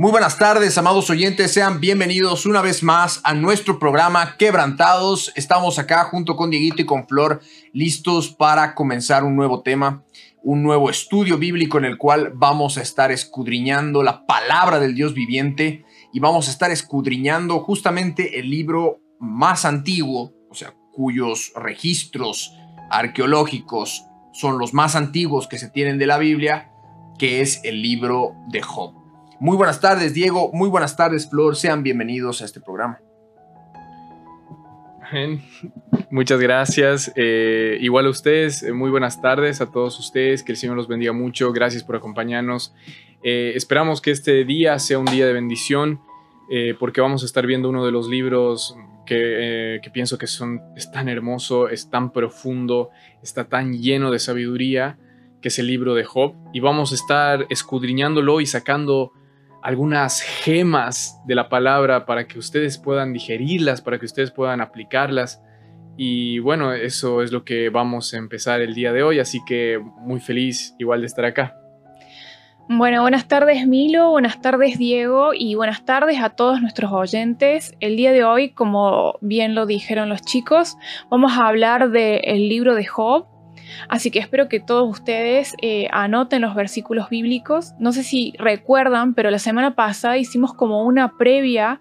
Muy buenas tardes, amados oyentes. Sean bienvenidos una vez más a nuestro programa Quebrantados. Estamos acá junto con Dieguito y con Flor, listos para comenzar un nuevo tema, un nuevo estudio bíblico en el cual vamos a estar escudriñando la palabra del Dios viviente y vamos a estar escudriñando justamente el libro más antiguo, o sea, cuyos registros arqueológicos son los más antiguos que se tienen de la Biblia, que es el libro de Job. Muy buenas tardes, Diego. Muy buenas tardes, Flor. Sean bienvenidos a este programa. Muchas gracias. Eh, igual a ustedes, eh, muy buenas tardes a todos ustedes. Que el Señor los bendiga mucho. Gracias por acompañarnos. Eh, esperamos que este día sea un día de bendición porque vamos a estar viendo uno de los libros que, que pienso que son, es tan hermoso, es tan profundo, está tan lleno de sabiduría, que es el libro de Job. Y vamos a estar escudriñándolo y sacando algunas gemas de la palabra para que ustedes puedan digerirlas, para que ustedes puedan aplicarlas. Y bueno, eso es lo que vamos a empezar el día de hoy, así que muy feliz igual de estar acá. Bueno, buenas tardes Milo, buenas tardes Diego y buenas tardes a todos nuestros oyentes. El día de hoy, como bien lo dijeron los chicos, vamos a hablar del libro de Job. Así que espero que todos ustedes eh, anoten los versículos bíblicos. No sé si recuerdan, pero la semana pasada hicimos como una previa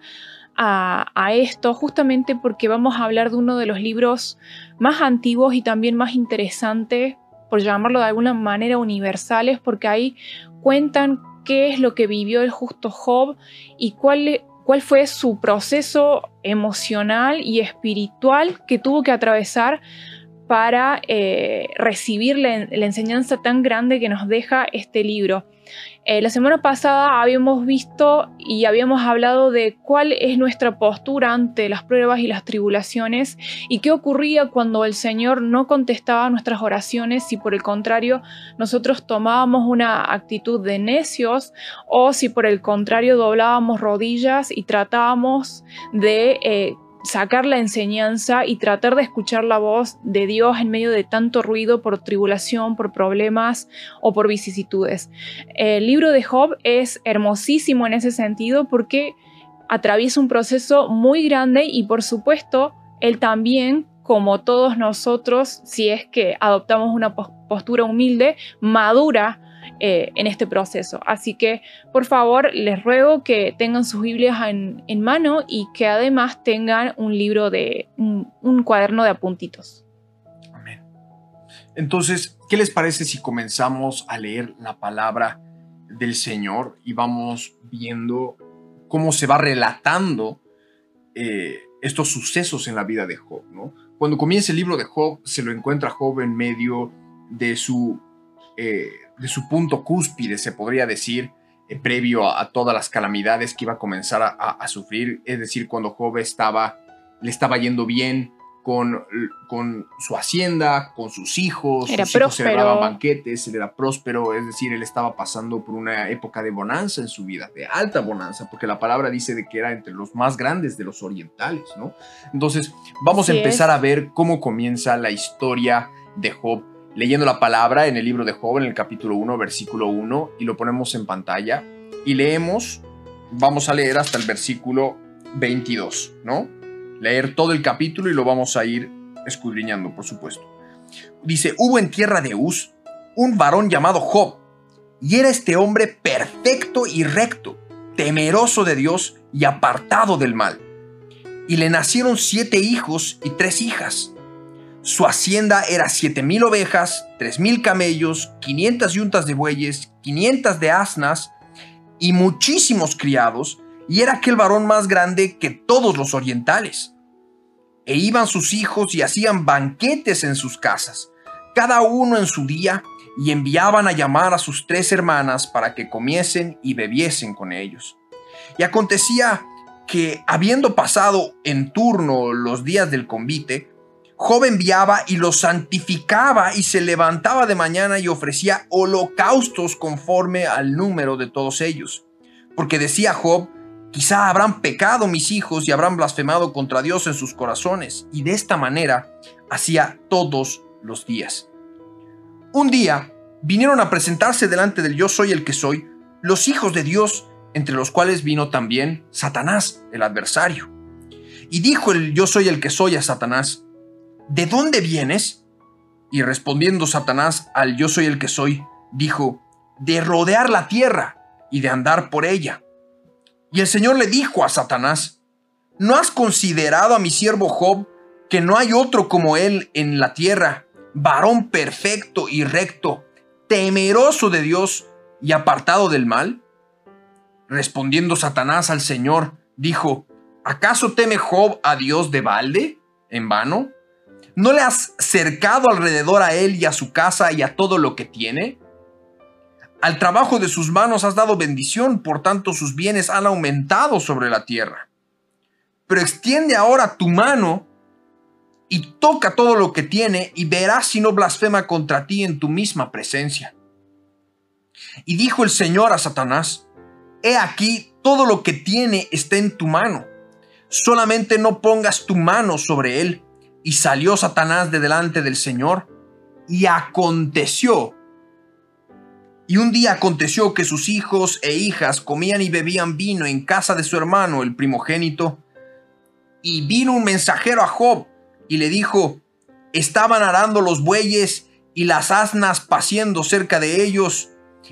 a, a esto, justamente porque vamos a hablar de uno de los libros más antiguos y también más interesantes, por llamarlo de alguna manera universales, porque ahí cuentan qué es lo que vivió el justo Job y cuál, cuál fue su proceso emocional y espiritual que tuvo que atravesar para eh, recibir la, enseñanza tan grande que nos deja este libro. Eh, la semana pasada habíamos visto y habíamos hablado de cuál es nuestra postura ante las pruebas y las tribulaciones y qué ocurría cuando el Señor no contestaba nuestras oraciones si por el contrario nosotros tomábamos una actitud de necios o si por el contrario doblábamos rodillas y tratábamos de... Eh, sacar la enseñanza y tratar de escuchar la voz de Dios en medio de tanto ruido por tribulación, por problemas o por vicisitudes. El libro de Job es hermosísimo en ese sentido porque atraviesa un proceso muy grande y por supuesto él también como todos nosotros, si es que adoptamos una postura humilde, madura eh, en este proceso. Así que, por favor, les ruego que tengan sus Biblias en, mano y que además tengan un libro de un, un, cuaderno de apuntitos. Amén. Entonces, ¿qué les parece si comenzamos a leer la palabra del Señor y vamos viendo cómo se va relatando eh, estos sucesos en la vida de Job, ¿no? Cuando comienza el libro de Job, se lo encuentra Job en medio de su eh, de su punto cúspide, se podría decir, eh, previo a, a, todas las calamidades que iba a comenzar a, a, sufrir. Es decir, cuando Job estaba, le estaba yendo bien con, con su hacienda, con sus hijos, era sus próspero. hijos celebraban banquetes, él era próspero, es decir, él estaba pasando por una época de bonanza en su vida, de alta bonanza, porque la palabra dice de que era entre los más grandes de los orientales, ¿no? Entonces, vamos Así a empezar es. a ver cómo comienza la historia de Job leyendo la palabra en el libro de Job, en el capítulo 1, versículo 1, y lo ponemos en pantalla. Y leemos, vamos a leer hasta el versículo 22, ¿no? Leer todo el capítulo y lo vamos a ir escudriñando, por supuesto. Dice, hubo en tierra de Uz un varón llamado Job, y era este hombre perfecto y recto, temeroso de Dios y apartado del mal. Y le nacieron siete hijos y tres hijas. Su hacienda era siete mil ovejas, tres mil camellos, quinientas yuntas de bueyes, quinientas de asnas y muchísimos criados, y era aquel varón más grande que todos los orientales. E iban sus hijos y hacían banquetes en sus casas, cada uno en su día, y enviaban a llamar a sus tres hermanas para que comiesen y bebiesen con ellos. Y acontecía que, habiendo pasado en turno los días del convite, Job enviaba y los santificaba y se levantaba de mañana y ofrecía holocaustos conforme al número de todos ellos. Porque decía Job, quizá habrán pecado mis hijos y habrán blasfemado contra Dios en sus corazones. Y de esta manera hacía todos los días. Un día vinieron a presentarse delante del yo soy el que soy los hijos de Dios, entre los cuales vino también Satanás, el adversario. Y dijo el yo soy el que soy a Satanás, ¿de dónde vienes? Y respondiendo Satanás al yo soy el que soy, dijo, de rodear la tierra y de andar por ella. Y el Señor le dijo a Satanás, ¿no has considerado a mi siervo Job, que no hay otro como él en la tierra, varón perfecto y recto, temeroso de Dios y apartado del mal? Respondiendo Satanás al Señor, dijo, ¿acaso teme Job a Dios de balde? ¿En vano? ¿No le has cercado alrededor a él y a su casa y a todo lo que tiene? Al trabajo de sus manos has dado bendición, por tanto sus bienes han aumentado sobre la tierra. Pero extiende ahora tu mano y toca todo lo que tiene y verás si no blasfema contra ti en tu misma presencia. Y dijo el Señor a Satanás, He aquí, todo lo que tiene está en tu mano, solamente no pongas tu mano sobre él. Y salió Satanás de delante del Señor, y aconteció. Y un día aconteció que sus hijos e hijas comían y bebían vino en casa de su hermano, el primogénito. Y vino un mensajero a Job y le dijo, estaban arando los bueyes y las asnas paciendo cerca de ellos,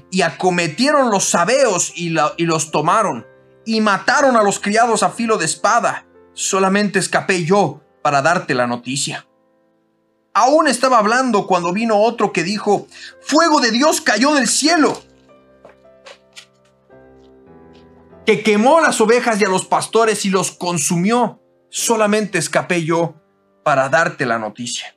y acometieron los sabeos y, y los tomaron, y mataron a los criados a filo de espada. Solamente escapé yo para darte la noticia. Aún estaba hablando cuando vino otro que dijo, Fuego de Dios cayó del cielo, que quemó las ovejas y a los pastores y los consumió. Solamente escapé yo para darte la noticia.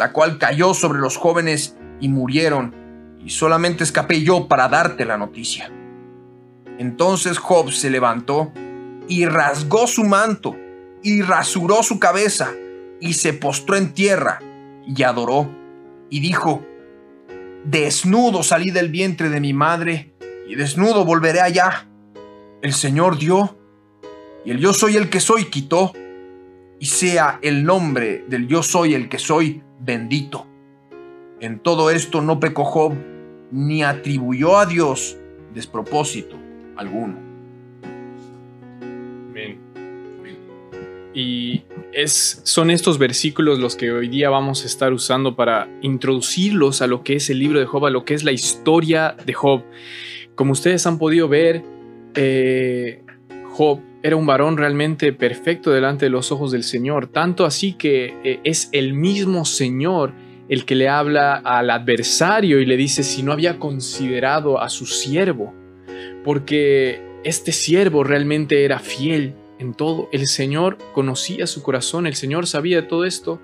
la cual cayó sobre los jóvenes y murieron, y solamente escapé yo para darte la noticia. Entonces Job se levantó y rasgó su manto y rasuró su cabeza y se postró en tierra y adoró y dijo, Desnudo salí del vientre de mi madre y desnudo volveré allá. El Señor dio y el yo soy el que soy quitó y sea el nombre del yo soy el que soy bendito. En todo esto no pecó Job, ni atribuyó a Dios despropósito alguno. Amén. Y es, son estos versículos los que hoy día vamos a estar usando para introducirlos a lo que es el libro de Job, a lo que es la historia de Job. Como ustedes han podido ver, eh, Job era un varón realmente perfecto delante de los ojos del Señor, tanto así que eh, es el mismo Señor el que le habla al adversario y le dice si no había considerado a su siervo, porque este siervo realmente era fiel en todo. El Señor conocía su corazón, el Señor sabía de todo esto.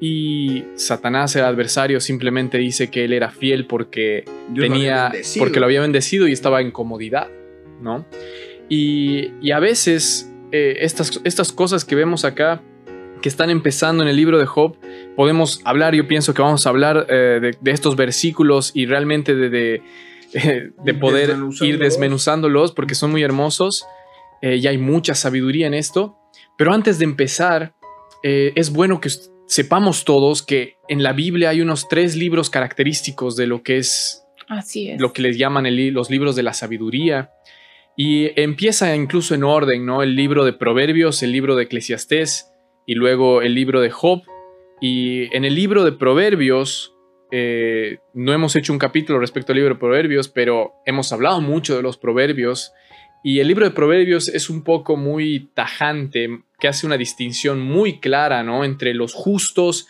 Y Satanás, el adversario, simplemente dice que él era fiel porque tenía, porque lo había bendecido y estaba en comodidad, ¿no? Y, a veces eh, estas, estas cosas que vemos acá, que están empezando en el libro de Job, podemos hablar, yo pienso que vamos a hablar eh, de, estos versículos y realmente de, de, de poder ir desmenuzándolos porque son muy hermosos eh, y hay mucha sabiduría en esto. Pero antes de empezar, es bueno que sepamos todos que en la Biblia hay unos tres libros característicos de lo que es, Así es. lo que les llaman los libros de la sabiduría. Y empieza incluso en orden, ¿no? El libro de Proverbios, el libro de Eclesiastés y luego el libro de Job. Y en el libro de Proverbios, eh, no hemos hecho un capítulo respecto al libro de Proverbios, pero hemos hablado mucho de los Proverbios. Y el libro de Proverbios es un poco muy tajante, que hace una distinción muy clara, ¿no? Entre los justos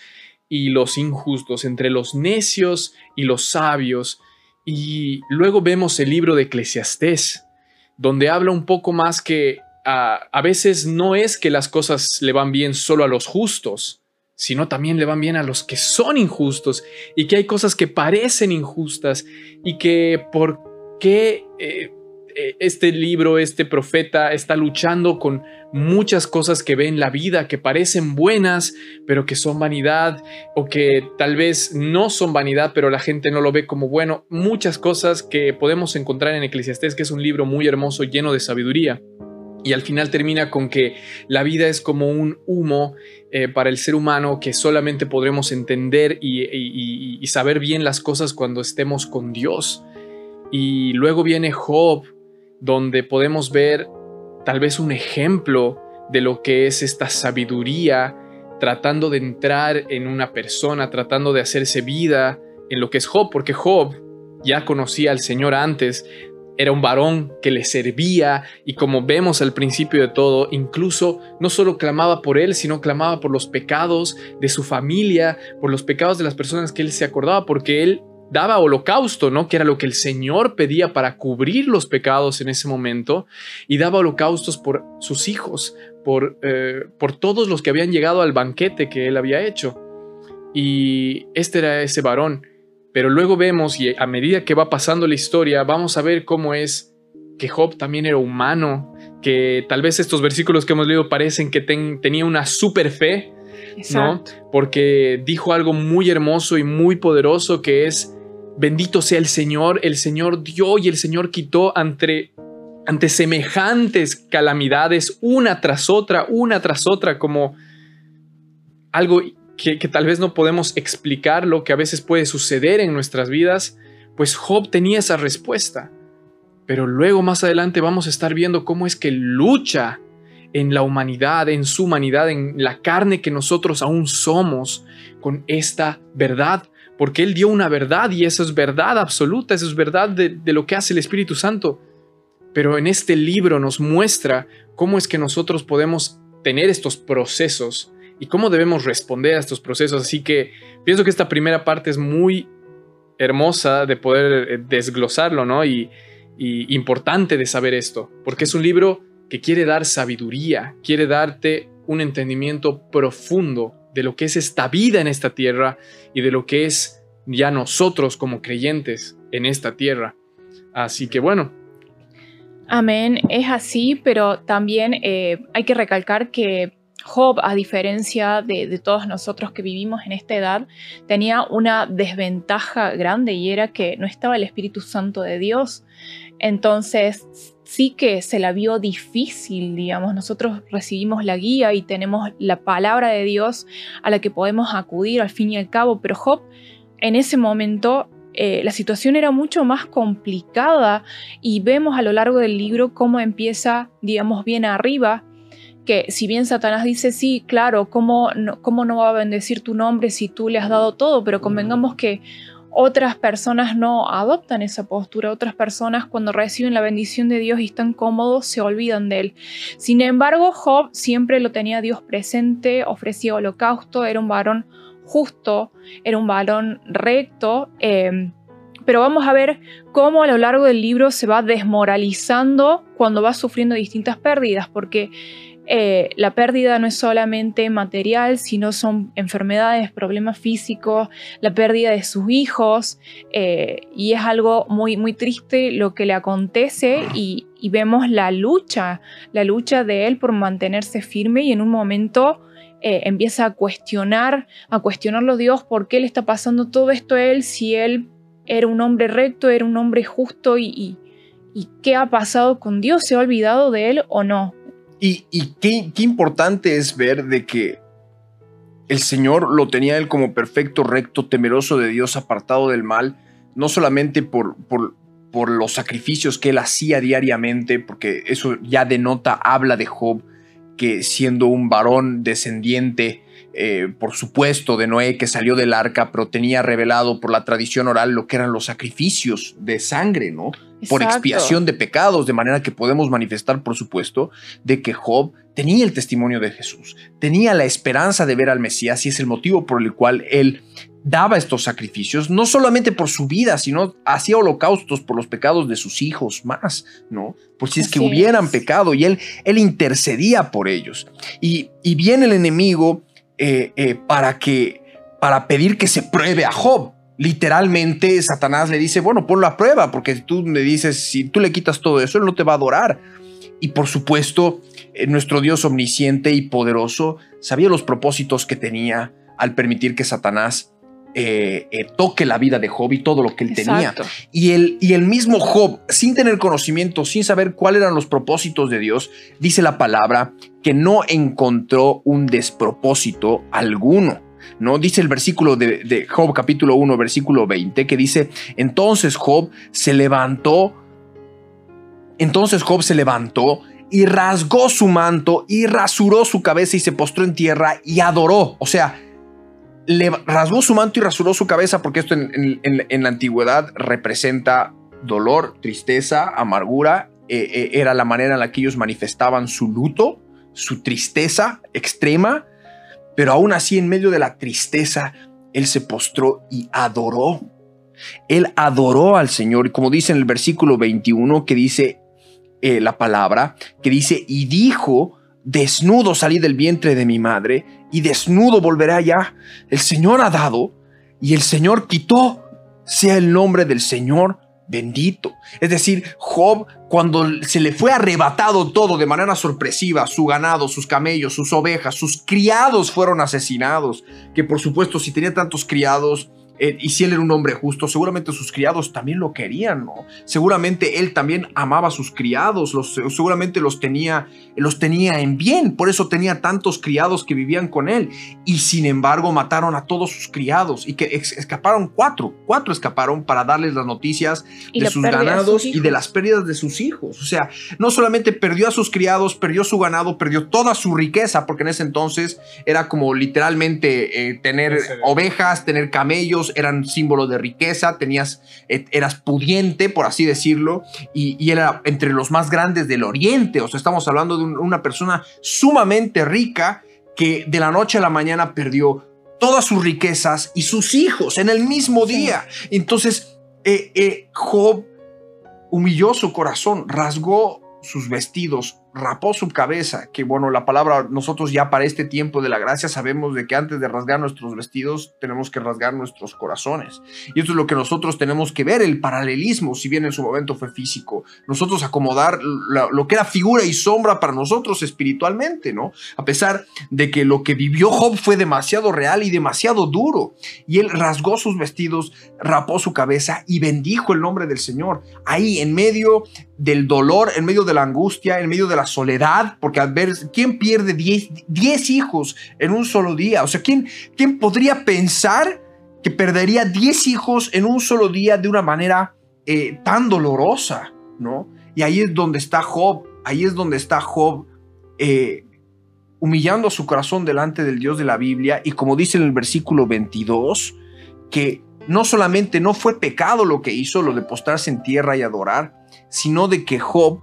y los injustos, entre los necios y los sabios. Y luego vemos el libro de Eclesiastés, donde habla un poco más que a, veces no es que las cosas le van bien solo a los justos, sino también le van bien a los que son injustos y que hay cosas que parecen injustas y que por qué eh, este libro, este profeta está luchando con muchas cosas que ve en la vida que parecen buenas, pero que son vanidad o que tal vez no son vanidad, pero la gente no lo ve como bueno. Muchas cosas que podemos encontrar en Eclesiastés, que es un libro muy hermoso, lleno de sabiduría. Y al final termina con que la vida es como un humo eh, para el ser humano que solamente podremos entender y, saber bien las cosas cuando estemos con Dios. Y luego viene Job, donde podemos ver tal vez un ejemplo de lo que es esta sabiduría, tratando de entrar en una persona, tratando de hacerse vida en lo que es Job, porque Job ya conocía al Señor antes, era un varón que le servía y como vemos al principio de todo, incluso no solo clamaba por él, sino clamaba por los pecados de su familia, por los pecados de las personas que él se acordaba, porque él daba holocausto, ¿no? Que era lo que el Señor pedía para cubrir los pecados en ese momento, y daba holocaustos por sus hijos, por, eh, por todos los que habían llegado al banquete que él había hecho. Y este era ese varón pero luego vemos, y a medida que va pasando la historia, vamos a ver cómo es que Job también era humano, que tal vez estos versículos que hemos leído parecen que tenía una super fe, ¿no? Porque dijo algo muy hermoso y muy poderoso que es, bendito sea el Señor, el Señor dio y el Señor quitó ante, ante semejantes calamidades, una tras otra, una tras otra, como algo que, tal vez no podemos explicar lo que a veces puede suceder en nuestras vidas, pues Job tenía esa respuesta. Pero luego más adelante vamos a estar viendo cómo es que lucha en la humanidad, en su humanidad, en la carne que nosotros aún somos con esta verdad, porque Él dio una verdad y eso es verdad absoluta, eso es verdad de, lo que hace el Espíritu Santo. Pero en este libro nos muestra cómo es que nosotros podemos tener estos procesos y cómo debemos responder a estos procesos. Así que pienso que esta primera parte es muy hermosa de poder eh, desglosarlo, ¿no? Y, importante de saber esto, porque es un libro que quiere dar sabiduría, quiere darte un entendimiento profundo de lo que es esta vida en esta tierra y de lo que es ya nosotros como creyentes en esta tierra. Así que bueno. Amén, es así, pero también eh, hay que recalcar que Job, a diferencia de, todos nosotros que vivimos en esta edad, tenía una desventaja grande y era que no estaba el Espíritu Santo de Dios. Entonces sí que se la vio difícil, digamos. Nosotros recibimos la guía y tenemos la palabra de Dios a la que podemos acudir al fin y al cabo, pero Job en ese momento eh, la situación era mucho más complicada y vemos a lo largo del libro cómo empieza, digamos, bien arriba que si bien Satanás dice, sí, claro, ¿cómo no, ¿cómo no va a bendecir tu nombre si tú le has dado todo? Pero convengamos que otras personas no adoptan esa postura, otras personas cuando reciben la bendición de Dios y están cómodos se olvidan de él. Sin embargo, Job siempre lo tenía Dios presente, ofrecía holocausto, era un varón justo, era un varón recto. Em, pero vamos a ver cómo a lo largo del libro se va desmoralizando cuando va sufriendo distintas pérdidas, porque eh, la pérdida no es solamente material, sino son enfermedades, problemas físicos, la pérdida de sus hijos, eh, y es algo muy, muy triste lo que le acontece y, vemos la lucha, la lucha de él por mantenerse firme y en un momento eh, empieza a cuestionar, a cuestionarlo Dios, ¿por qué le está pasando todo esto a él si él era un hombre recto, era un hombre justo y, y qué ha pasado con Dios? ¿Se ha olvidado de él o no? Y, qué, importante es ver de que el Señor lo tenía él como perfecto, recto, temeroso de Dios, apartado del mal, no solamente por, los sacrificios que él hacía diariamente, porque eso ya denota, habla de Job, que siendo un varón descendiente eh, por supuesto, de Noé que salió del arca, pero tenía revelado por la tradición oral lo que eran los sacrificios de sangre, ¿no? Por expiación de pecados, de manera que podemos manifestar, por supuesto, de que Job tenía el testimonio de Jesús, tenía la esperanza de ver al Mesías y es el motivo por el cual él daba estos sacrificios, no solamente por su vida, sino hacía holocaustos por los pecados de sus hijos más, ¿no? Por si es que hubieran es. pecado y él, él intercedía por ellos. Y, y viene el enemigo eh, eh, para que, para pedir que se pruebe a Job. Literalmente Satanás le dice, bueno, ponlo a prueba, porque tú le dices, si tú le quitas todo eso, él no te va a adorar. Y por supuesto, eh, nuestro Dios omnisciente y poderoso sabía los propósitos que tenía al permitir que Satanás eh, eh, toque la vida de Job y todo lo que él tenía. Y el, y el mismo Job, sin tener conocimiento, sin saber cuáles eran los propósitos de Dios, dice la palabra que no encontró un despropósito alguno. ¿no? Dice el versículo de, de Job capítulo 1, versículo 20, que dice, entonces Job se levantó, entonces Job se levantó y rasgó su manto y rasuró su cabeza y se postró en tierra y adoró. O sea, le rasgó su manto y rasuró su cabeza porque esto en, la antigüedad representa dolor, tristeza, amargura. Eh, eh, era la manera en la que ellos manifestaban su luto, su tristeza extrema, pero aún así en medio de la tristeza, él se postró y adoró. Él adoró al Señor, y como dice en el versículo 21 que dice eh, la palabra, que dice, y dijo, desnudo salí del vientre de mi madre, y desnudo volveré allá. El Señor ha dado, y el Señor quitó, sea el nombre del Señor bendito. Es decir, Job, cuando se le fue arrebatado todo de manera sorpresiva, su ganado, sus camellos, sus ovejas, sus criados fueron asesinados, que por supuesto si tenía tantos criados, eh, y si él era un hombre justo, seguramente sus criados también lo querían, ¿no? Seguramente él también amaba a sus criados, los, seguramente los tenía, los tenía en bien, por eso tenía tantos criados que vivían con él. Y sin embargo mataron a todos sus criados y que ex- escaparon cuatro, cuatro escaparon para darles las noticias Y de la sus ganados sus y de las pérdidas de sus hijos. O sea, no solamente perdió a sus criados, perdió su ganado, perdió toda su riqueza, porque en ese entonces era como literalmente eh, tener ovejas, tener camellos, eran símbolo de riqueza, tenías, eh, eras pudiente, por así decirlo, y, y era entre los más grandes del oriente. O sea, estamos hablando de un- una persona sumamente rica que de la noche a la mañana perdió todas sus riquezas y sus hijos en el mismo día. Entonces, eh, eh, Job humilló su corazón, rasgó sus vestidos, rapó su cabeza, que bueno, la palabra nosotros ya para este tiempo de la gracia sabemos de que antes de rasgar nuestros vestidos tenemos que rasgar nuestros corazones. Y esto es lo que nosotros tenemos que ver, el paralelismo, si bien en su momento fue físico, nosotros acomodar lo que era figura y sombra para nosotros espiritualmente, ¿no? A pesar de que lo que vivió Job fue demasiado real y demasiado duro, y él rasgó sus vestidos, rapó su cabeza y bendijo el nombre del Señor. Ahí en medio del dolor, en medio de la angustia, en medio de la soledad, porque al ver, ¿quién pierde 10 hijos en un solo día? O sea, ¿quién, ¿quién podría pensar que perdería 10 hijos en un solo día de una manera eh, tan dolorosa? ¿No? Y ahí es donde está Job, ahí es donde está Job eh, humillando su corazón delante del Dios de la Biblia y como dice en el versículo 22, que no solamente no fue pecado lo que hizo, lo de postrarse en tierra y adorar, sino de que Job,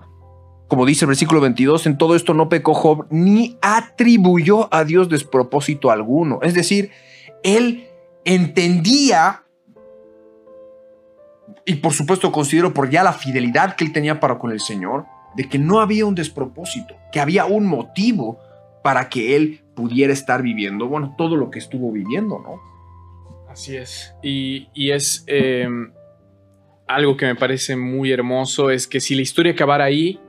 como dice el versículo 22, en todo esto no pecó Job ni atribuyó a Dios despropósito alguno. Es decir, él entendía y por supuesto considero por ya la fidelidad que él tenía para con el Señor, de que no había un despropósito, que había un motivo para que él pudiera estar viviendo, bueno, todo lo que estuvo viviendo, ¿no? Así es. Y, y es eh, algo que me parece muy hermoso, es que si la historia acabara ahí,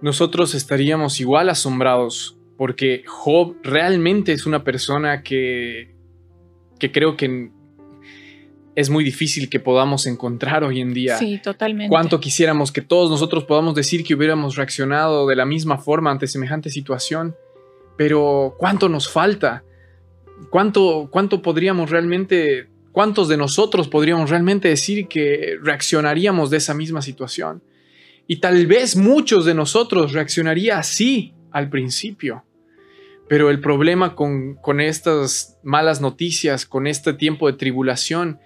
nosotros estaríamos igual asombrados, porque Job realmente es una persona que, que creo que es muy difícil que podamos encontrar hoy en día. Sí, totalmente. Cuánto quisiéramos que todos nosotros podamos decir que hubiéramos reaccionado de la misma forma ante semejante situación, pero cuánto nos falta, cuánto, cuánto podríamos realmente, cuántos de nosotros podríamos realmente decir que reaccionaríamos de esa misma situación. Y tal vez muchos de nosotros reaccionaría así al principio, Pero el problema con, con estas malas noticias, con este tiempo de tribulación,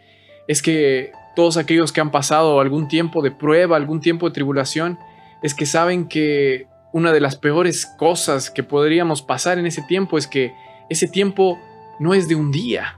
es que todos aquellos que han pasado algún tiempo de prueba, algún tiempo de tribulación, es que saben que una de las peores cosas que podríamos pasar en ese tiempo es que ese tiempo no es de un día.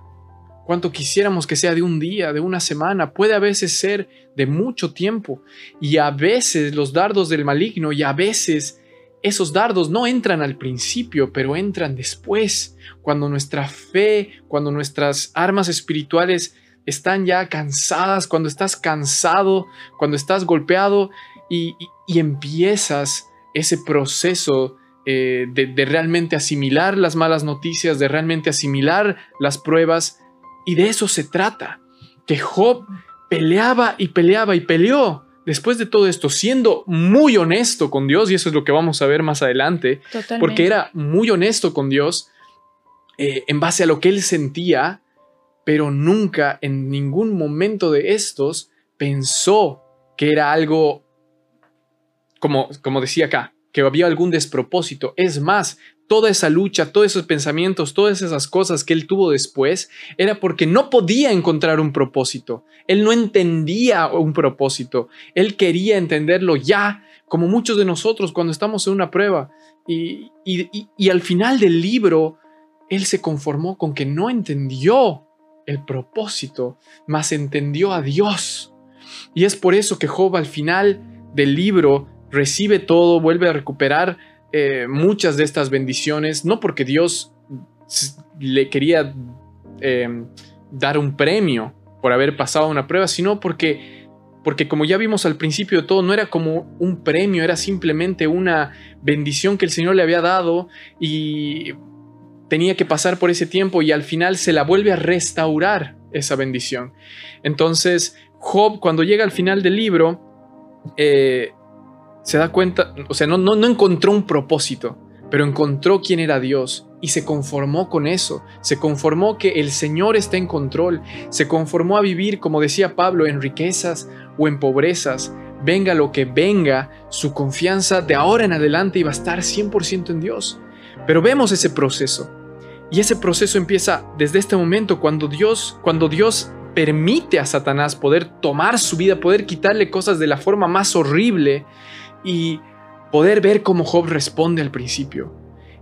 Cuanto quisiéramos que sea de un día, de una semana, puede a veces ser de mucho tiempo. Y a veces los dardos del maligno y a veces esos dardos no entran al principio, pero entran después, cuando nuestra fe, cuando nuestras armas espirituales están ya cansadas, cuando estás cansado, cuando estás golpeado y, empiezas ese proceso eh, de, realmente asimilar las malas noticias, de realmente asimilar las pruebas. Y de eso se trata, que Job peleaba y peleaba y peleó después de todo esto, siendo muy honesto con Dios, y eso es lo que vamos a ver más adelante, porque era muy honesto con Dios eh, en base a lo que él sentía, pero nunca en ningún momento de estos pensó que era algo, como, como decía acá, que había algún despropósito. Es más, toda esa lucha, todos esos pensamientos, todas esas cosas que él tuvo después, era porque no podía encontrar un propósito. Él no entendía un propósito. Él quería entenderlo ya, como muchos de nosotros cuando estamos en una prueba. Y, y al final del libro, él se conformó con que no entendió el propósito, más entendió a Dios. Y es por eso que Job al final del libro recibe todo, vuelve a recuperar eh, muchas de estas bendiciones, no porque Dios le quería em, dar un premio por haber pasado una prueba, sino porque, porque como ya vimos al principio de todo, no era como un premio, era simplemente una bendición que el Señor le había dado y tenía que pasar por ese tiempo y al final se la vuelve a restaurar esa bendición. Entonces, Job, cuando llega al final del libro, eh, se da cuenta, o sea, no, no, no encontró un propósito, pero encontró quién era Dios y se conformó con eso, se conformó que el Señor está en control, se conformó a vivir, como decía Pablo, en riquezas o en pobrezas, venga lo que venga, su confianza de ahora en adelante iba a estar 100% en Dios. Pero vemos ese proceso. Y ese proceso empieza desde este momento cuando Dios, cuando Dios permite a Satanás poder tomar su vida, poder quitarle cosas de la forma más horrible y poder ver cómo Job responde al principio.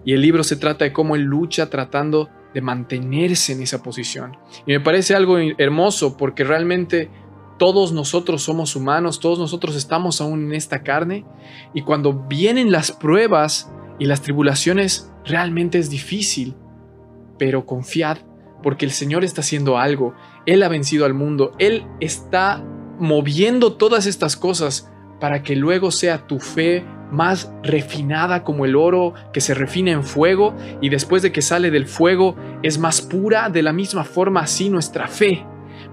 Y el libro se trata de cómo él lucha tratando de mantenerse en esa posición. Y me parece algo hermoso porque realmente todos nosotros somos humanos, todos nosotros estamos aún en esta carne y cuando vienen las pruebas y las tribulaciones realmente es difícil pero confiad, porque el Señor está haciendo algo, Él ha vencido al mundo, Él está moviendo todas estas cosas para que luego sea tu fe más refinada como el oro que se refina en fuego y después de que sale del fuego es más pura de la misma forma así nuestra fe,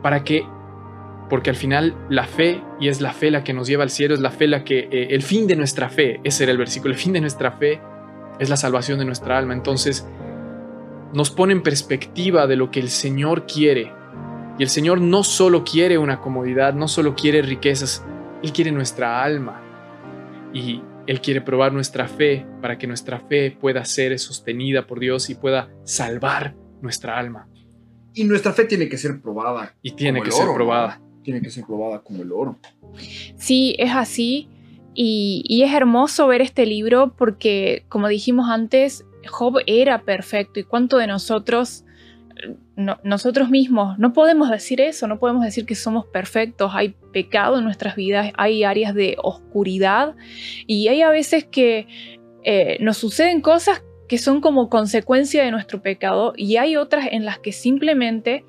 para que porque al final la fe, y es la fe la que nos lleva al cielo, es la fe la que, eh, el fin de nuestra fe, ese era el versículo, el fin de nuestra fe es la salvación de nuestra alma. Entonces, nos pone en perspectiva de lo que el Señor quiere. Y el Señor no solo quiere una comodidad, no solo quiere riquezas, Él quiere nuestra alma. Y Él quiere probar nuestra fe para que nuestra fe pueda ser sostenida por Dios y pueda salvar nuestra alma. Y nuestra fe tiene que ser probada. Y tiene que ser probada. Tiene que ser probada como el oro. Sí, es así. Y, y, es hermoso ver este libro porque, como dijimos antes, Job era perfecto y cuánto de nosotros, nosotros mismos, no podemos decir eso, no podemos decir que somos perfectos, hay pecado en nuestras vidas, hay áreas de oscuridad y hay a veces que eh, nos suceden cosas que son como consecuencia de nuestro pecado y hay otras en las que simplemente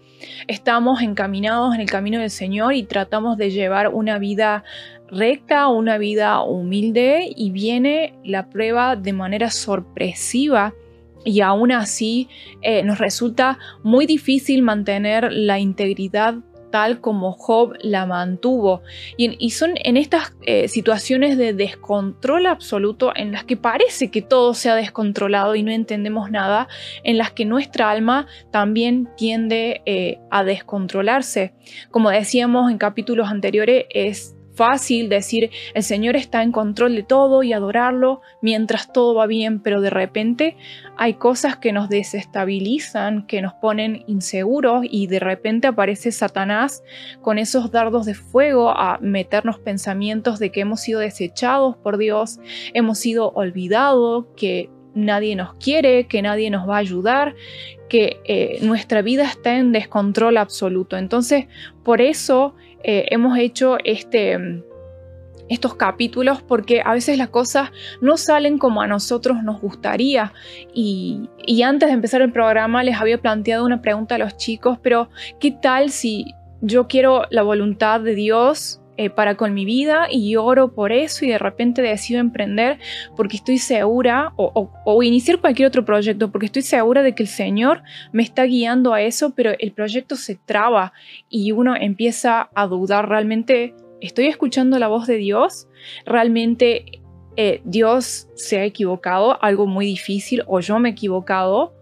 estamos encaminados en el camino del Señor y tratamos de llevar una vida recta, una vida humilde y viene la prueba de manera sorpresiva y aún así eh, nos resulta muy difícil mantener la integridad tal como Job la mantuvo. Y, son en estas eh, situaciones de descontrol absoluto en las que parece que todo se ha descontrolado y no entendemos nada, en las que nuestra alma también tiende eh, a descontrolarse. Como decíamos en capítulos anteriores, es fácil decir el Señor está en control de todo y adorarlo mientras todo va bien, pero de repente hay cosas que nos desestabilizan, que nos ponen inseguros y de repente aparece Satanás con esos dardos de fuego a meternos pensamientos de que hemos sido desechados por Dios, hemos sido olvidados, que nadie nos quiere, que nadie nos va a ayudar, que eh, nuestra vida está en descontrol absoluto. Entonces, por eso eh, hemos hecho este, estos capítulos, porque a veces las cosas no salen como a nosotros nos gustaría. Y, y antes de empezar el programa les había planteado una pregunta a los chicos, pero ¿qué tal si yo quiero la voluntad de Dios eh, para con mi vida y oro por eso y de repente decido emprender porque estoy segura o, iniciar cualquier otro proyecto porque estoy segura de que el Señor me está guiando a eso, pero el proyecto se traba y uno empieza a dudar realmente, ¿estoy escuchando la voz de Dios? ¿Realmente eh, Dios se ha equivocado? Algo muy difícil o yo me he equivocado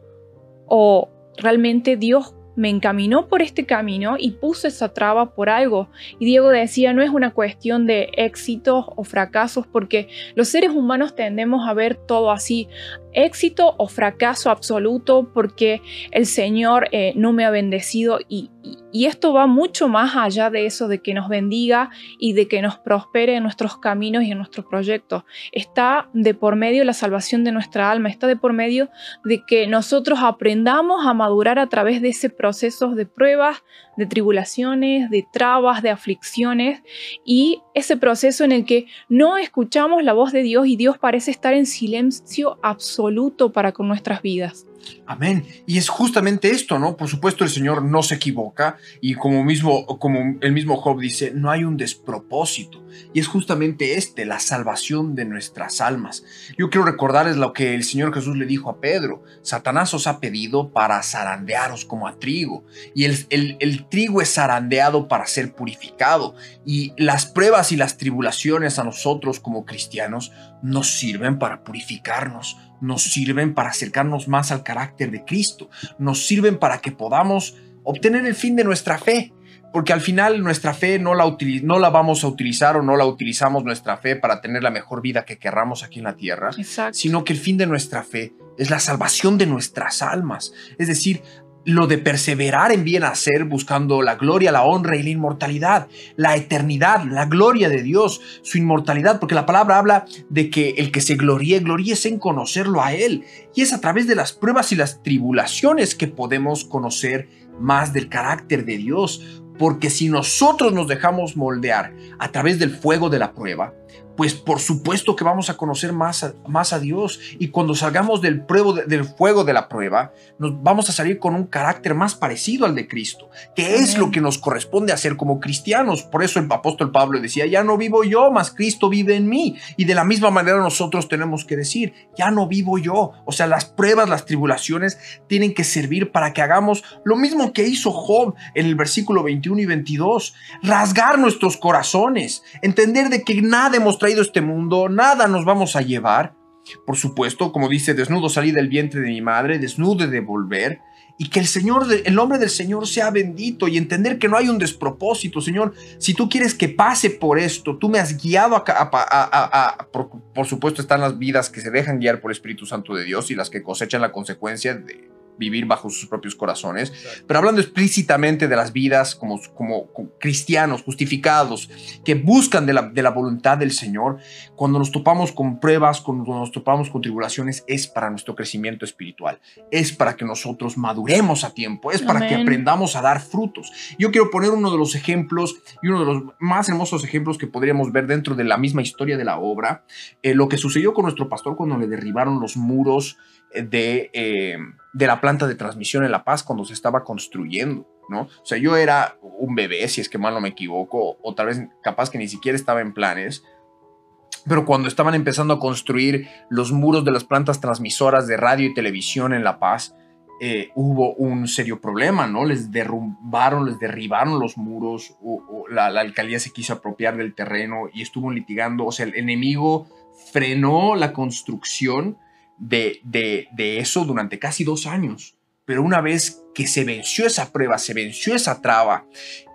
o realmente Dios me encaminó por este camino y puso esa traba por algo. Y Diego decía, no es una cuestión de éxitos o fracasos, porque los seres humanos tendemos a ver todo así éxito o fracaso absoluto porque el Señor eh, no me ha bendecido y, esto va mucho más allá de eso, de que nos bendiga y de que nos prospere en nuestros caminos y en nuestros proyectos. Está de por medio la salvación de nuestra alma, está de por medio de que nosotros aprendamos a madurar a través de ese proceso de pruebas, de tribulaciones, de trabas, de aflicciones y ese proceso en el que no escuchamos la voz de Dios y Dios parece estar en silencio absoluto para con nuestras vidas. Amén. Y es justamente esto, ¿no? Por supuesto, el Señor no se equivoca y como, mismo, como el mismo Job dice, no hay un despropósito. Y es justamente este, la salvación de nuestras almas. Yo quiero recordarles lo que el Señor Jesús le dijo a Pedro. Satanás os ha pedido para zarandearos como a trigo. Y el, el, el trigo es zarandeado para ser purificado. Y las pruebas y las tribulaciones a nosotros como cristianos nos sirven para purificarnos nos sirven para acercarnos más al carácter de Cristo, nos sirven para que podamos obtener el fin de nuestra fe, porque al final nuestra fe no la, no la vamos a utilizar o no la utilizamos nuestra fe para tener la mejor vida que querramos aquí en la tierra, sino que el fin de nuestra fe es la salvación de nuestras almas. Es decir, lo de perseverar en bien hacer, buscando la gloria, la honra y la inmortalidad, la eternidad, la gloria de Dios, su inmortalidad, porque la palabra habla de que el que se gloríe, gloríese en conocerlo a Él. Y es a través de las pruebas y las tribulaciones que podemos conocer más del carácter de Dios, porque si nosotros nos dejamos moldear a través del fuego de la prueba, pues por supuesto que vamos a conocer más a, más a Dios y cuando salgamos del, del fuego de la prueba, nos vamos a salir con un carácter más parecido al de Cristo, que es lo que nos corresponde hacer como cristianos. Por eso el apóstol Pablo decía, ya no vivo yo, más Cristo vive en mí. Y de la misma manera nosotros tenemos que decir, ya no vivo yo. O sea, las pruebas, las tribulaciones tienen que servir para que hagamos lo mismo que hizo Job en el versículo 21 y 22, rasgar nuestros corazones, entender de que nada hemos traído este mundo, nada nos vamos a llevar. Por supuesto, como dice, desnudo salí del vientre de mi madre, desnudo de volver. Y que el Señor, el nombre del Señor sea bendito y entender que no hay un despropósito, Señor. Si tú quieres que pase por esto, tú me has guiado a, por, por, supuesto están las vidas que se dejan guiar por el Espíritu Santo de Dios y las que cosechan la consecuencia de, vivir bajo sus propios corazones, pero hablando explícitamente de las vidas como, como, cristianos justificados que buscan de la, de la, voluntad del Señor, cuando nos topamos con pruebas, cuando nos topamos con tribulaciones, es para nuestro crecimiento espiritual, es para que nosotros maduremos a tiempo, es para que aprendamos a dar frutos. Yo quiero poner uno de los ejemplos y uno de los más hermosos ejemplos que podríamos ver dentro de la misma historia de la obra, eh, lo que sucedió con nuestro pastor cuando le derribaron los muros de, eh, de la planta de transmisión en La Paz cuando se estaba construyendo, ¿no? O sea, yo era un bebé, si es que mal no me equivoco, o tal vez capaz que ni siquiera estaba en planes, pero cuando estaban empezando a construir los muros de las plantas transmisoras de radio y televisión en La Paz, eh, hubo un serio problema, ¿no? Les derrumbaron, les derribaron los muros, la, la, alcaldía se quiso apropiar del terreno y estuvo litigando, o sea, el enemigo frenó la construcción de, de, eso durante casi dos años. Pero una vez que se venció esa prueba, se venció esa traba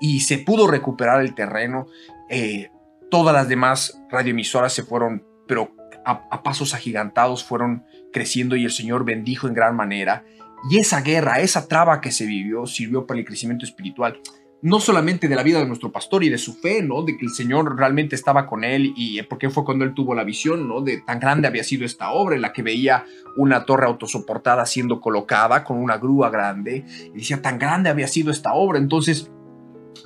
y se pudo recuperar el terreno, eh, Todas las demás radioemisoras se fueron, pero a pasos agigantados fueron creciendo y el Señor bendijo en gran manera. Y esa guerra, esa traba que se vivió, sirvió para el crecimiento espiritual no solamente de la vida de nuestro pastor y de su fe, ¿no? De que el Señor realmente estaba con él y porque fue cuando él tuvo la visión, ¿no? De tan grande había sido esta obra la que veía una torre autosoportada siendo colocada con una grúa grande y decía, tan grande había sido esta obra. Entonces,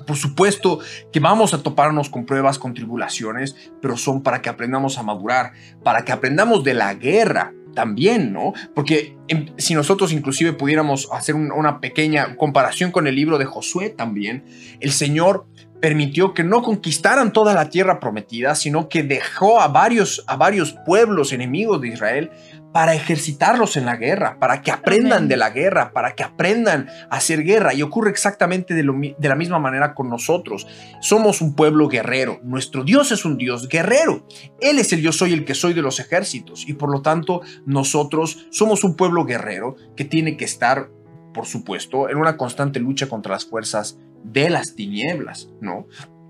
por supuesto que vamos a toparnos con pruebas, con tribulaciones, pero son para que aprendamos a madurar, para que aprendamos de la guerra, también, ¿no? Porque em, si nosotros inclusive pudiéramos hacer una pequeña comparación con el libro de Josué también, el Señor permitió que no conquistaran toda la tierra prometida, sino que dejó a varios, a varios pueblos enemigos de Israel para ejercitarlos en la guerra, para que aprendan de la guerra, para que aprendan a hacer guerra. Y ocurre exactamente de, de, la misma manera con nosotros. Somos un pueblo guerrero. Nuestro Dios es un Dios guerrero. Él es el yo soy el que soy de los ejércitos. Y por lo tanto, nosotros somos un pueblo guerrero que tiene que estar, por supuesto, en una constante lucha contra las fuerzas de las tinieblas, ¿no?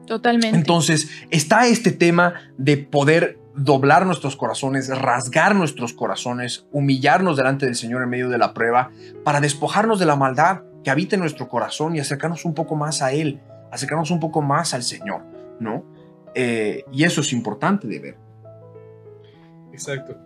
Totalmente. Entonces, está este tema de poder doblar nuestros corazones, rasgar nuestros corazones, humillarnos delante del Señor en medio de la prueba, para despojarnos de la maldad que habita en nuestro corazón y acercarnos un poco más a Él, acercarnos un poco más al Señor, ¿no? Eh, y eso es importante de ver. Exacto.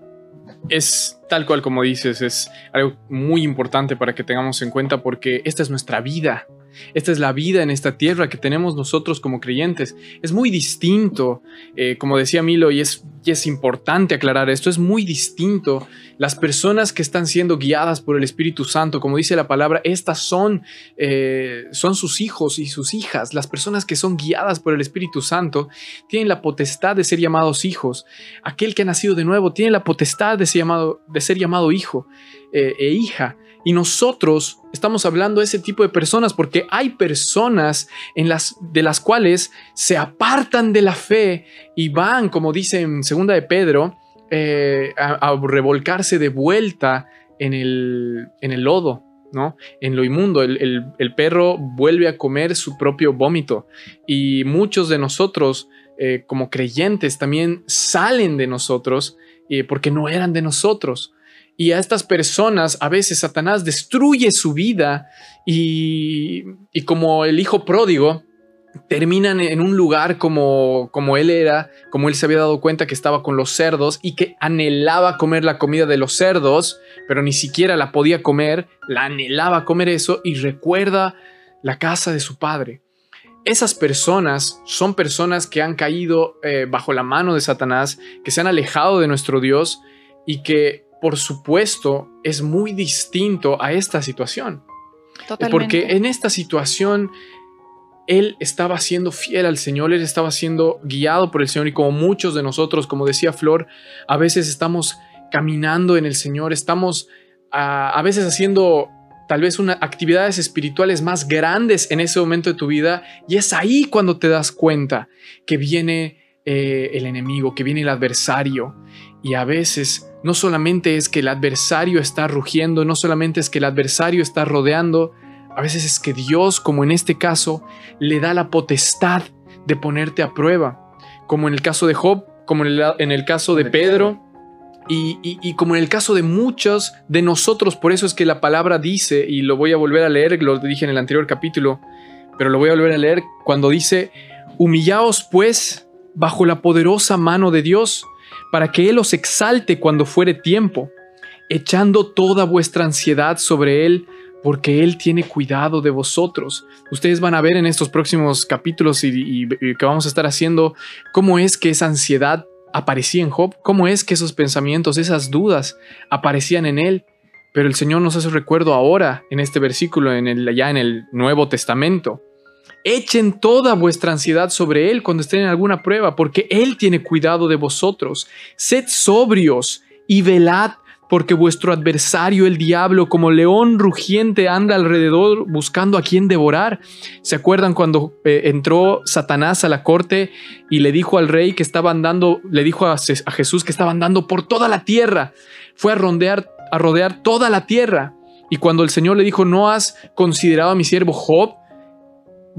Es tal cual como dices, es algo muy importante para que tengamos en cuenta porque esta es nuestra vida. Esta es la vida en esta tierra que tenemos nosotros como creyentes. Es muy distinto, eh, como decía Milo, y es, importante aclarar esto, es muy distinto. Las personas que están siendo guiadas por el Espíritu Santo, como dice la palabra, estas son, eh, son sus hijos y sus hijas. Las personas que son guiadas por el Espíritu Santo tienen la potestad de ser llamados hijos. Aquel que ha nacido de nuevo tiene la potestad de ser llamado, de ser llamado hijo eh, e hija. Y nosotros estamos hablando de ese tipo de personas porque hay personas de las cuales se apartan de la fe y van, como dice en segunda de Pedro, eh, a, revolcarse de vuelta en el, en el lodo, ¿no? En lo inmundo. El, perro vuelve a comer su propio vómito. Y muchos de nosotros, eh, como creyentes, también salen de nosotros eh, porque no eran de nosotros. Y a estas personas a veces Satanás destruye su vida y, como el hijo pródigo, terminan en un lugar como, como él era, como él se había dado cuenta que estaba con los cerdos y que anhelaba comer la comida de los cerdos, pero ni siquiera la podía comer, la anhelaba comer eso y recuerda la casa de su padre. Esas personas son personas que han caído eh, bajo la mano de Satanás, que se han alejado de nuestro Dios y que por supuesto, es muy distinto a esta situación. Totalmente. Porque en esta situación él estaba siendo fiel al Señor, él estaba siendo guiado por el Señor y como muchos de nosotros, como decía Flor, a veces estamos caminando en el Señor, estamos a, veces haciendo tal vez unas actividades espirituales más grandes en ese momento de tu vida y es ahí cuando te das cuenta que viene eh, el enemigo, que viene el adversario y a veces no solamente es que el adversario está rugiendo, no solamente es que el adversario está rodeando, a veces es que Dios, como en este caso, le da la potestad de ponerte a prueba, como en el caso de Job, como en el, caso de Pedro. Y, como en el caso de muchos de nosotros, por eso es que la palabra dice, y lo voy a volver a leer, lo dije en el anterior capítulo, pero lo voy a volver a leer cuando dice, humillaos pues bajo la poderosa mano de Dios, para que Él os exalte cuando fuere tiempo, echando toda vuestra ansiedad sobre Él, porque Él tiene cuidado de vosotros. Ustedes van a ver en estos próximos capítulos y, que vamos a estar haciendo cómo es que esa ansiedad aparecía en Job, cómo es que esos pensamientos, esas dudas aparecían en Él. Pero el Señor nos hace recuerdo ahora, en este versículo, en ya en el Nuevo Testamento. Echen toda vuestra ansiedad sobre Él cuando estén en alguna prueba, porque Él tiene cuidado de vosotros. Sed sobrios y velad, porque vuestro adversario, el diablo, como león rugiente, anda alrededor buscando a quien devorar. ¿Se acuerdan cuando eh, entró Satanás a la corte y le dijo al rey que estaba andando, le dijo a, Jesús que estaba andando por toda la tierra? Fue a a rodear toda la tierra. Y cuando el Señor le dijo, ¿no has considerado a mi siervo Job?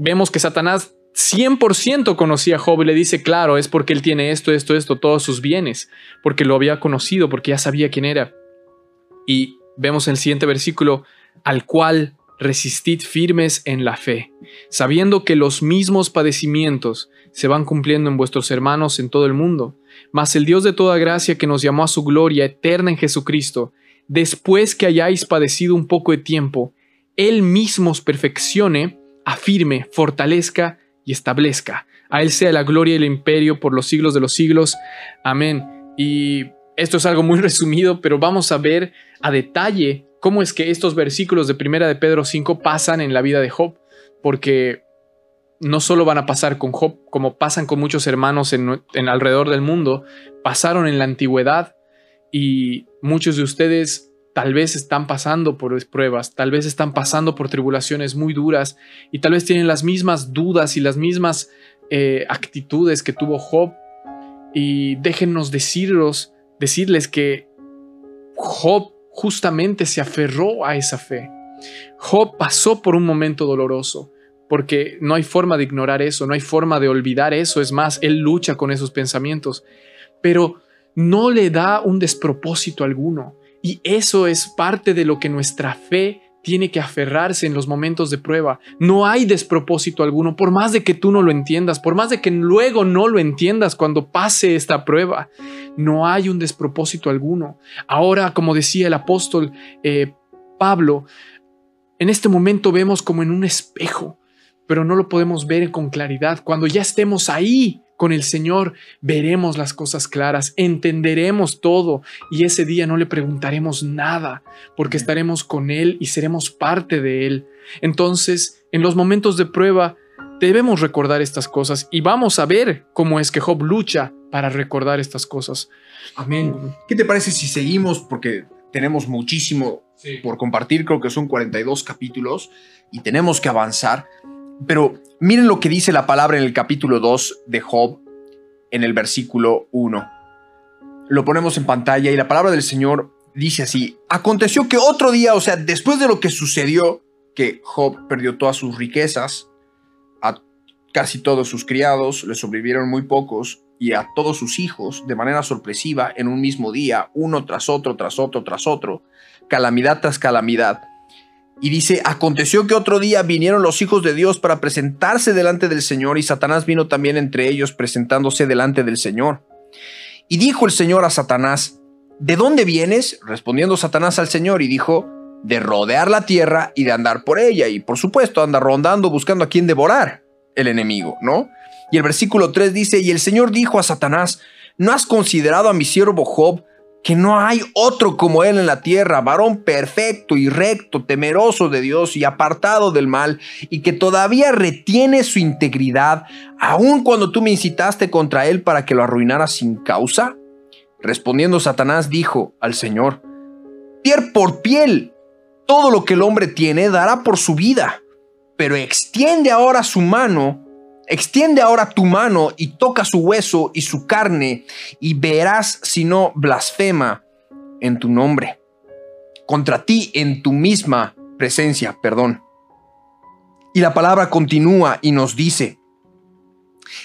Vemos que Satanás 100% conocía a Job y le dice, claro, es porque él tiene esto, esto, esto, todos sus bienes, porque lo había conocido, porque ya sabía quién era. Y vemos en el siguiente versículo, al cual resistid firmes en la fe, sabiendo que los mismos padecimientos se van cumpliendo en vuestros hermanos en todo el mundo. Mas el Dios de toda gracia que nos llamó a su gloria eterna en Jesucristo, después que hayáis padecido un poco de tiempo, Él mismo os perfeccione, afirme, fortalezca y establezca. A Él sea la gloria y el imperio por los siglos de los siglos. Amén. Y esto es algo muy resumido, pero vamos a ver a detalle cómo es que estos versículos de Primera de Pedro 5 pasan en la vida de Job, porque no solo van a pasar con Job, como pasan con muchos hermanos en, en, alrededor del mundo, pasaron en la antigüedad y muchos de ustedes tal vez están pasando por pruebas, tal vez están pasando por tribulaciones muy duras y tal vez tienen las mismas dudas y las mismas eh, actitudes que tuvo Job. Y déjennos deciros, decirles que Job justamente se aferró a esa fe. Job pasó por un momento doloroso, porque no hay forma de ignorar eso, no hay forma de olvidar eso, es más, él lucha con esos pensamientos, pero no le da un despropósito alguno. Y eso es parte de lo que nuestra fe tiene que aferrarse en los momentos de prueba. No hay despropósito alguno, por más de que tú no lo entiendas, por más de que luego no lo entiendas cuando pase esta prueba. No hay un despropósito alguno. Ahora, como decía el apóstol eh, Pablo, en este momento vemos como en un espejo, pero no lo podemos ver con claridad. Cuando ya estemos ahí con el Señor, veremos las cosas claras, entenderemos todo y ese día no le preguntaremos nada, porque estaremos con Él y seremos parte de Él. Entonces, en los momentos de prueba, debemos recordar estas cosas y vamos a ver cómo es que Job lucha para recordar estas cosas. Amén. ¿Qué te parece si seguimos? Porque tenemos muchísimo sí. por compartir, creo que son 42 capítulos y tenemos que avanzar. Pero miren lo que dice la palabra en el capítulo 2 de Job, en el versículo 1. Lo ponemos en pantalla y la palabra del Señor dice así, aconteció que otro día, o sea, después de lo que sucedió, que Job perdió todas sus riquezas, a casi todos sus criados, le sobrevivieron muy pocos, y a todos sus hijos de manera sorpresiva en un mismo día, uno tras otro, tras otro, tras otro, calamidad tras calamidad. Y dice, aconteció que otro día vinieron los hijos de Dios para presentarse delante del Señor y Satanás vino también entre ellos presentándose delante del Señor. Y dijo el Señor a Satanás, ¿de dónde vienes? Respondiendo Satanás al Señor y dijo, de rodear la tierra y de andar por ella. Y por supuesto anda rondando buscando a quien devorar el enemigo, ¿no? Y el versículo 3 dice, y el Señor dijo a Satanás, ¿no has considerado a mi siervo Job, que no hay otro como él en la tierra, varón perfecto y recto, temeroso de Dios y apartado del mal, y que todavía retiene su integridad, aun cuando tú me incitaste contra él para que lo arruinara sin causa? Respondiendo Satanás dijo al Señor, piel por piel, todo lo que el hombre tiene dará por su vida, pero extiende ahora su mano Extiende ahora tu mano y toca su hueso y su carne, y verás si no blasfema en tu nombre. Contra ti en tu misma presencia, perdón. Y la palabra continúa y nos dice,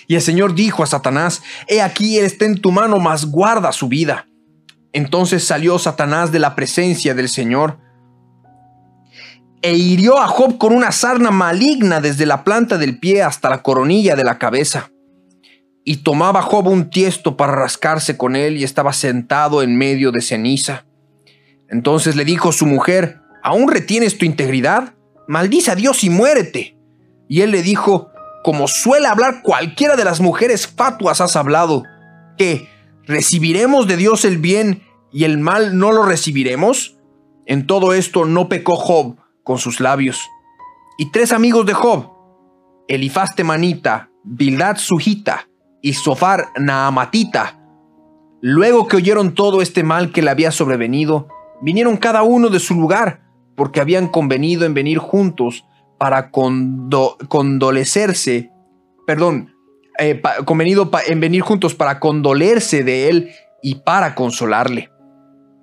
y el Señor dijo a Satanás, He aquí, Él está en tu mano, mas guarda su vida. Entonces salió Satanás de la presencia del Señor e hirió a Job con una sarna maligna desde la planta del pie hasta la coronilla de la cabeza. Y tomaba Job un tiesto para rascarse con él y estaba sentado en medio de ceniza. Entonces le dijo su mujer, ¿aún retienes tu integridad? Maldice a Dios y muérete. Y él le dijo, como suele hablar cualquiera de las mujeres fatuas has hablado, que recibiremos de Dios el bien y el mal no lo recibiremos. En todo esto no pecó Job, con sus labios. Y tres amigos de Job, Elifaz Temanita, Bildad Sujita y Sofar Naamatita, luego que oyeron todo este mal que le había sobrevenido, vinieron cada uno de su lugar, porque habían convenido en venir juntos para condolecerse, perdón, eh, convenido en venir juntos para condolerse de él y para consolarle.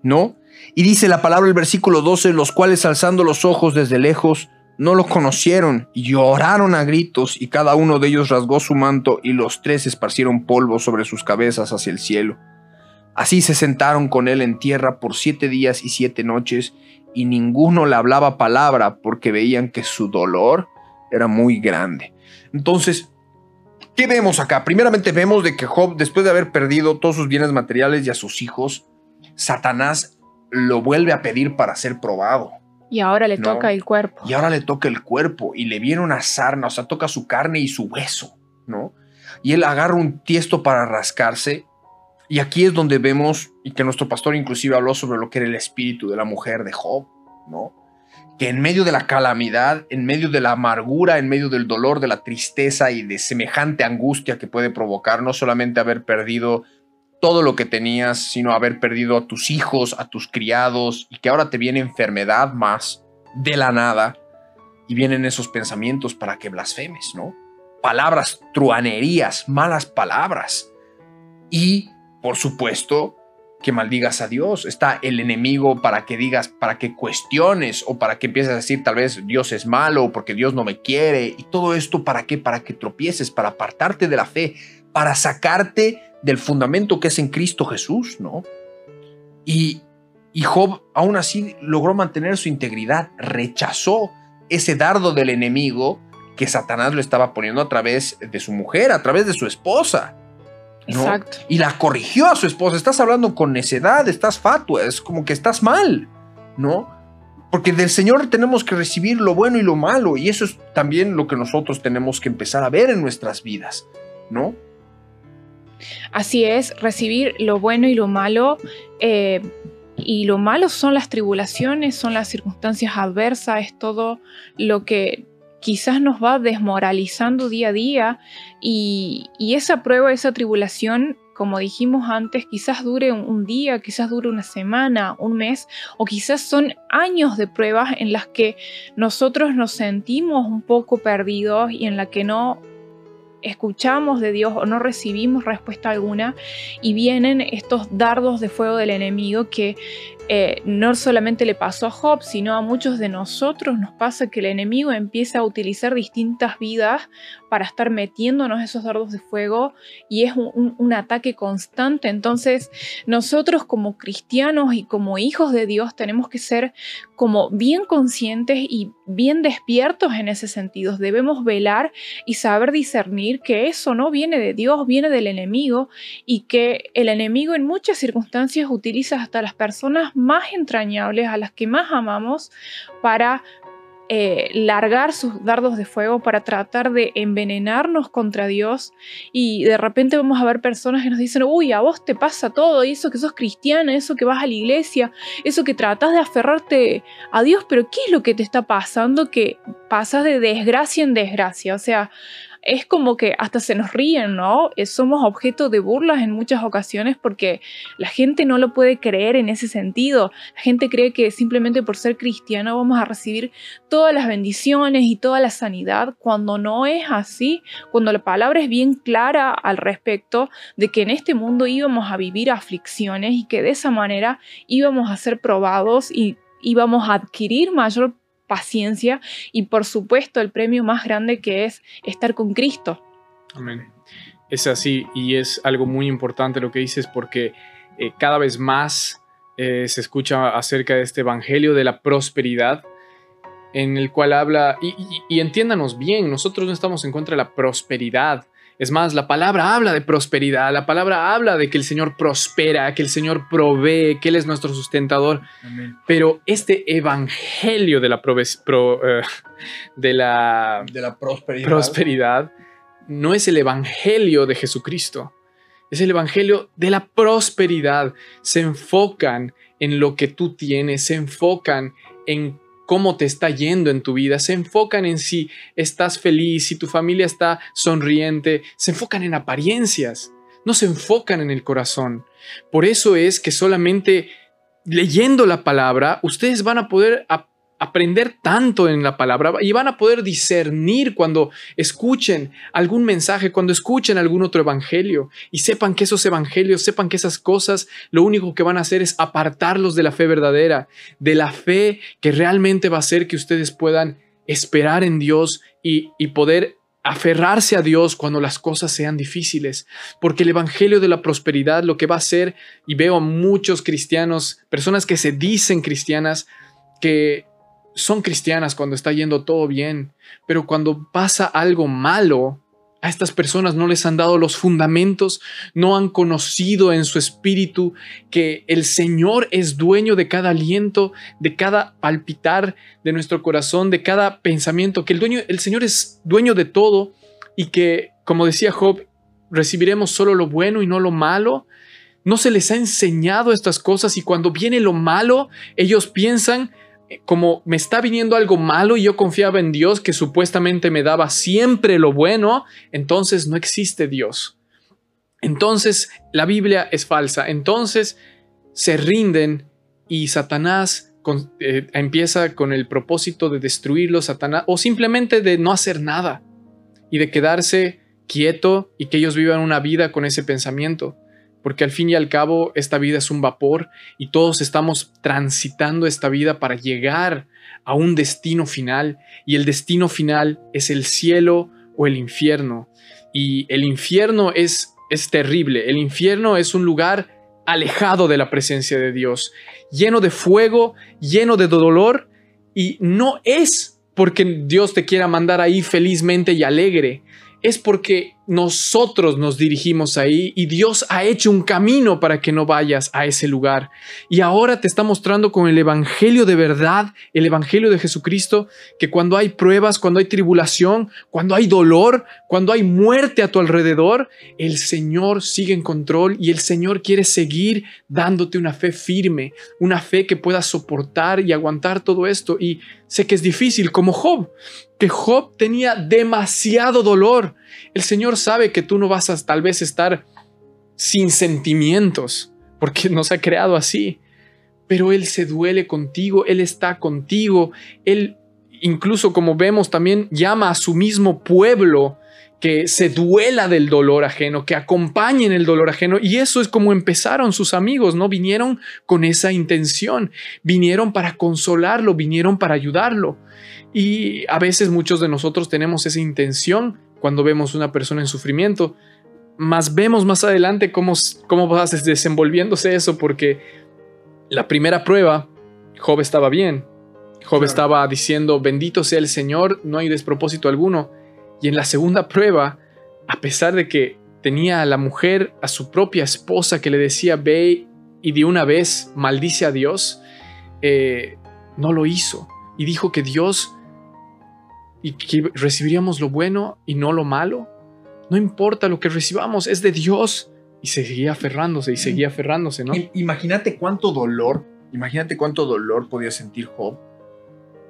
¿No? Y dice la palabra el versículo 12, los cuales alzando los ojos desde lejos, no lo conocieron y lloraron a gritos y cada uno de ellos rasgó su manto y los tres esparcieron polvo sobre sus cabezas hacia el cielo. Así se sentaron con él en tierra por siete días y siete noches y ninguno le hablaba palabra porque veían que su dolor era muy grande. Entonces, ¿qué vemos acá? Primeramente vemos de que Job, después de haber perdido todos sus bienes materiales y a sus hijos, Satanás lo vuelve a pedir para ser probado. Y ahora le No. toca el cuerpo. Y ahora le toca el cuerpo y le viene una sarna, o sea, toca su carne y su hueso, ¿no? Y él agarra un tiesto para rascarse. Y aquí es donde vemos, y que nuestro pastor inclusive habló sobre lo que era el espíritu de la mujer de Job, ¿no? Que en medio de la calamidad, en medio de la amargura, en medio del dolor, de la tristeza y de semejante angustia que puede provocar no solamente haber perdido todo lo que tenías, sino haber perdido a tus hijos, a tus criados, y que ahora te viene enfermedad más de la nada, y vienen esos pensamientos para que blasfemes, ¿no? Palabras, truanerías, malas palabras. Y, por supuesto, que maldigas a Dios. Está el enemigo para que digas, para que cuestiones o para que empieces a decir tal vez Dios es malo porque Dios no me quiere. Y todo esto para qué? Para que tropieces, para apartarte de la fe, para sacarte del fundamento que es en Cristo Jesús, ¿no? Y, y Job aún así logró mantener su integridad, rechazó ese dardo del enemigo que Satanás lo estaba poniendo a través de su mujer, a través de su esposa. ¿no? Exacto. Y la corrigió a su esposa. Estás hablando con necedad, estás fatua, es como que estás mal, ¿no? Porque del Señor tenemos que recibir lo bueno y lo malo, y eso es también lo que nosotros tenemos que empezar a ver en nuestras vidas, ¿no? Así es, recibir lo bueno y lo malo. eh, y lo malo son las tribulaciones, son las circunstancias adversas, es todo lo que quizás nos va desmoralizando día a día. Y, esa prueba, esa tribulación, como dijimos antes, quizás dure un, un día, quizás dure una semana, un mes, o quizás son años de pruebas en las que nosotros nos sentimos un poco perdidos y en la que no escuchamos de Dios o no recibimos respuesta alguna y vienen estos dardos de fuego del enemigo que eh, no solamente le pasó a Job, sino a muchos de nosotros nos pasa que el enemigo empieza a utilizar distintas vidas para estar metiéndonos esos dardos de fuego y es un, un- un ataque constante. Entonces nosotros como cristianos y como hijos de Dios tenemos que ser como bien conscientes y bien despiertos en ese sentido. Debemos velar y saber discernir que eso no viene de Dios, viene del enemigo y que el enemigo en muchas circunstancias utiliza hasta las personas más entrañables, a las que más amamos, para eh, largar sus dardos de fuego, para tratar de envenenarnos contra Dios y de repente vamos a ver personas que nos dicen, uy, a vos te pasa todo, y eso que sos cristiana, eso que vas a la iglesia, eso que tratas de aferrarte a Dios, pero ¿qué es lo que te está pasando que pasas de desgracia en desgracia? O sea, es como que hasta se nos ríen, ¿no? Eh, Somos objeto de burlas en muchas ocasiones porque la gente no lo puede creer en ese sentido. La gente cree que simplemente por ser cristiano vamos a recibir todas las bendiciones y toda la sanidad, cuando no es así, cuando la palabra es bien clara al respecto de que en este mundo íbamos a vivir aflicciones y que de esa manera íbamos a ser probados y íbamos a adquirir mayor paciencia y por supuesto el premio más grande que es estar con Cristo. Amén. Es así y es algo muy importante lo que dices porque eh, cada vez más eh, se escucha acerca de este evangelio de la prosperidad en el cual habla, y, entiéndanos bien, nosotros no estamos en contra de la prosperidad. Es más, la palabra habla de prosperidad, la palabra habla de que el Señor prospera, que el Señor provee, que Él es nuestro sustentador. Pero este evangelio de la, proves- pro- eh, de la De la prosperidad. prosperidad no es el evangelio de Jesucristo, es el evangelio de la prosperidad. Se enfocan en lo que tú tienes, se enfocan en cómo te está yendo en tu vida, se enfocan en si estás feliz, si tu familia está sonriente, se enfocan en apariencias, no se enfocan en el corazón. Por eso es que solamente leyendo la palabra, ustedes van a poder aprender tanto en la palabra y van a poder discernir cuando escuchen algún mensaje, cuando escuchen algún otro evangelio y sepan que esos evangelios, sepan que esas cosas lo único que van a hacer es apartarlos de la fe verdadera, de la fe que realmente va a hacer que ustedes puedan esperar en Dios y, y poder aferrarse a Dios cuando las cosas sean difíciles, porque el Evangelio de la Prosperidad lo que va a hacer, y veo a muchos cristianos, personas que se dicen cristianas, que son cristianas cuando está yendo todo bien, pero cuando pasa algo malo, a estas personas no les han dado los fundamentos, no han conocido en su espíritu que el Señor es dueño de cada aliento, de cada palpitar de nuestro corazón, de cada pensamiento, que el dueño el Señor es dueño de todo y que como decía Job, recibiremos solo lo bueno y no lo malo. No se les ha enseñado estas cosas y cuando viene lo malo, ellos piensan como me está viniendo algo malo y yo confiaba en Dios que supuestamente me daba siempre lo bueno, entonces no existe Dios. Entonces la Biblia es falsa. Entonces se rinden y Satanás eh, empieza con el propósito de destruirlo, Satanás, o simplemente de no hacer nada y de quedarse quieto y que ellos vivan una vida con ese pensamiento porque al fin y al cabo esta vida es un vapor y todos estamos transitando esta vida para llegar a un destino final. Y el destino final es el cielo o el infierno. Y el infierno es es terrible, el infierno es un lugar alejado de la presencia de Dios, lleno de fuego, lleno de dolor. Y no es porque Dios te quiera mandar ahí felizmente y alegre, es porque nosotros nos dirigimos ahí y Dios ha hecho un camino para que no vayas a ese lugar. Y ahora te está mostrando con el Evangelio de verdad, el Evangelio de Jesucristo, que cuando hay pruebas, cuando hay tribulación, cuando hay dolor, cuando hay muerte a tu alrededor, el Señor sigue en control y el Señor quiere seguir dándote una fe firme, una fe que pueda soportar y aguantar todo esto. Y sé que es difícil, como Job, que Job tenía demasiado dolor. El Señor sabe que tú no vas a tal vez estar sin sentimientos, porque nos ha creado así. Pero Él se duele contigo, Él está contigo, Él incluso como vemos también llama a su mismo pueblo que se duela del dolor ajeno, que acompañen el dolor ajeno. Y eso es como empezaron sus amigos, ¿no? Vinieron con esa intención, vinieron para consolarlo, vinieron para ayudarlo. Y a veces muchos de nosotros tenemos esa intención cuando vemos una persona en sufrimiento, más vemos más adelante cómo, cómo va desenvolviéndose eso, porque la primera prueba, Job estaba bien. Job estaba diciendo, bendito sea el Señor, no hay despropósito alguno y en la segunda prueba, a pesar de que tenía a la mujer, a su propia esposa que le decía, ve y de una vez maldice a Dios, eh, no lo hizo. Y dijo que Dios, y que recibiríamos lo bueno y no lo malo. No importa lo que recibamos, es de Dios. Y seguía aferrándose y seguía aferrándose, ¿no? Imagínate cuánto dolor, imagínate cuánto dolor podía sentir Job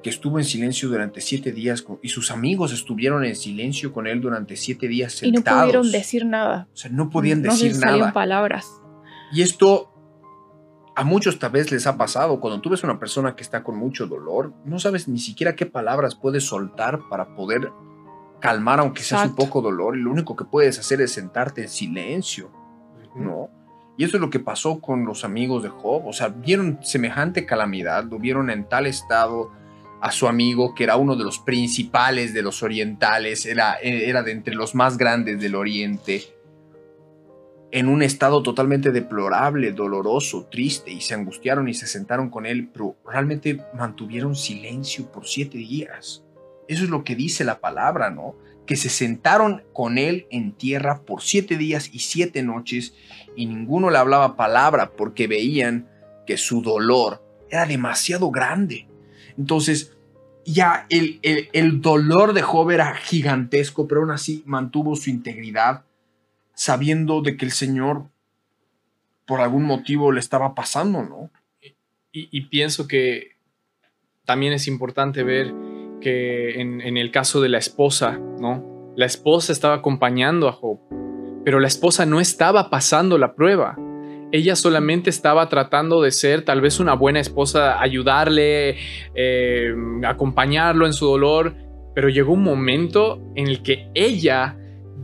que estuvo en silencio durante siete días y sus amigos estuvieron en silencio con él durante siete días sentados. Y no pudieron decir nada. O sea, no podían decir nada. palabras. Y esto a muchos tal vez les ha pasado. Cuando tú ves a una persona que está con mucho dolor, no sabes ni siquiera qué palabras puedes soltar para poder calmar, aunque sea un poco dolor. Y lo único que puedes hacer es sentarte en silencio, ¿no? Y eso es lo que pasó con los amigos de Job. O sea, vieron semejante calamidad, lo vieron en tal estado a su amigo, que era uno de los principales de los orientales, era, era de entre los más grandes del oriente, en un estado totalmente deplorable, doloroso, triste, y se angustiaron y se sentaron con él, pero realmente mantuvieron silencio por siete días. Eso es lo que dice la palabra, ¿no? Que se sentaron con él en tierra por siete días y siete noches, y ninguno le hablaba palabra porque veían que su dolor era demasiado grande. Entonces, ya el, el, dolor de Job era gigantesco, pero aún así mantuvo su integridad, sabiendo de que el Señor por algún motivo le estaba pasando, ¿no? Y, pienso que también es importante ver que en, el caso de la esposa, ¿no? La esposa estaba acompañando a Job, pero la esposa no estaba pasando la prueba ella solamente estaba tratando de ser tal vez una buena esposa, ayudarle, eh, acompañarlo en su dolor, pero llegó un momento en el que ella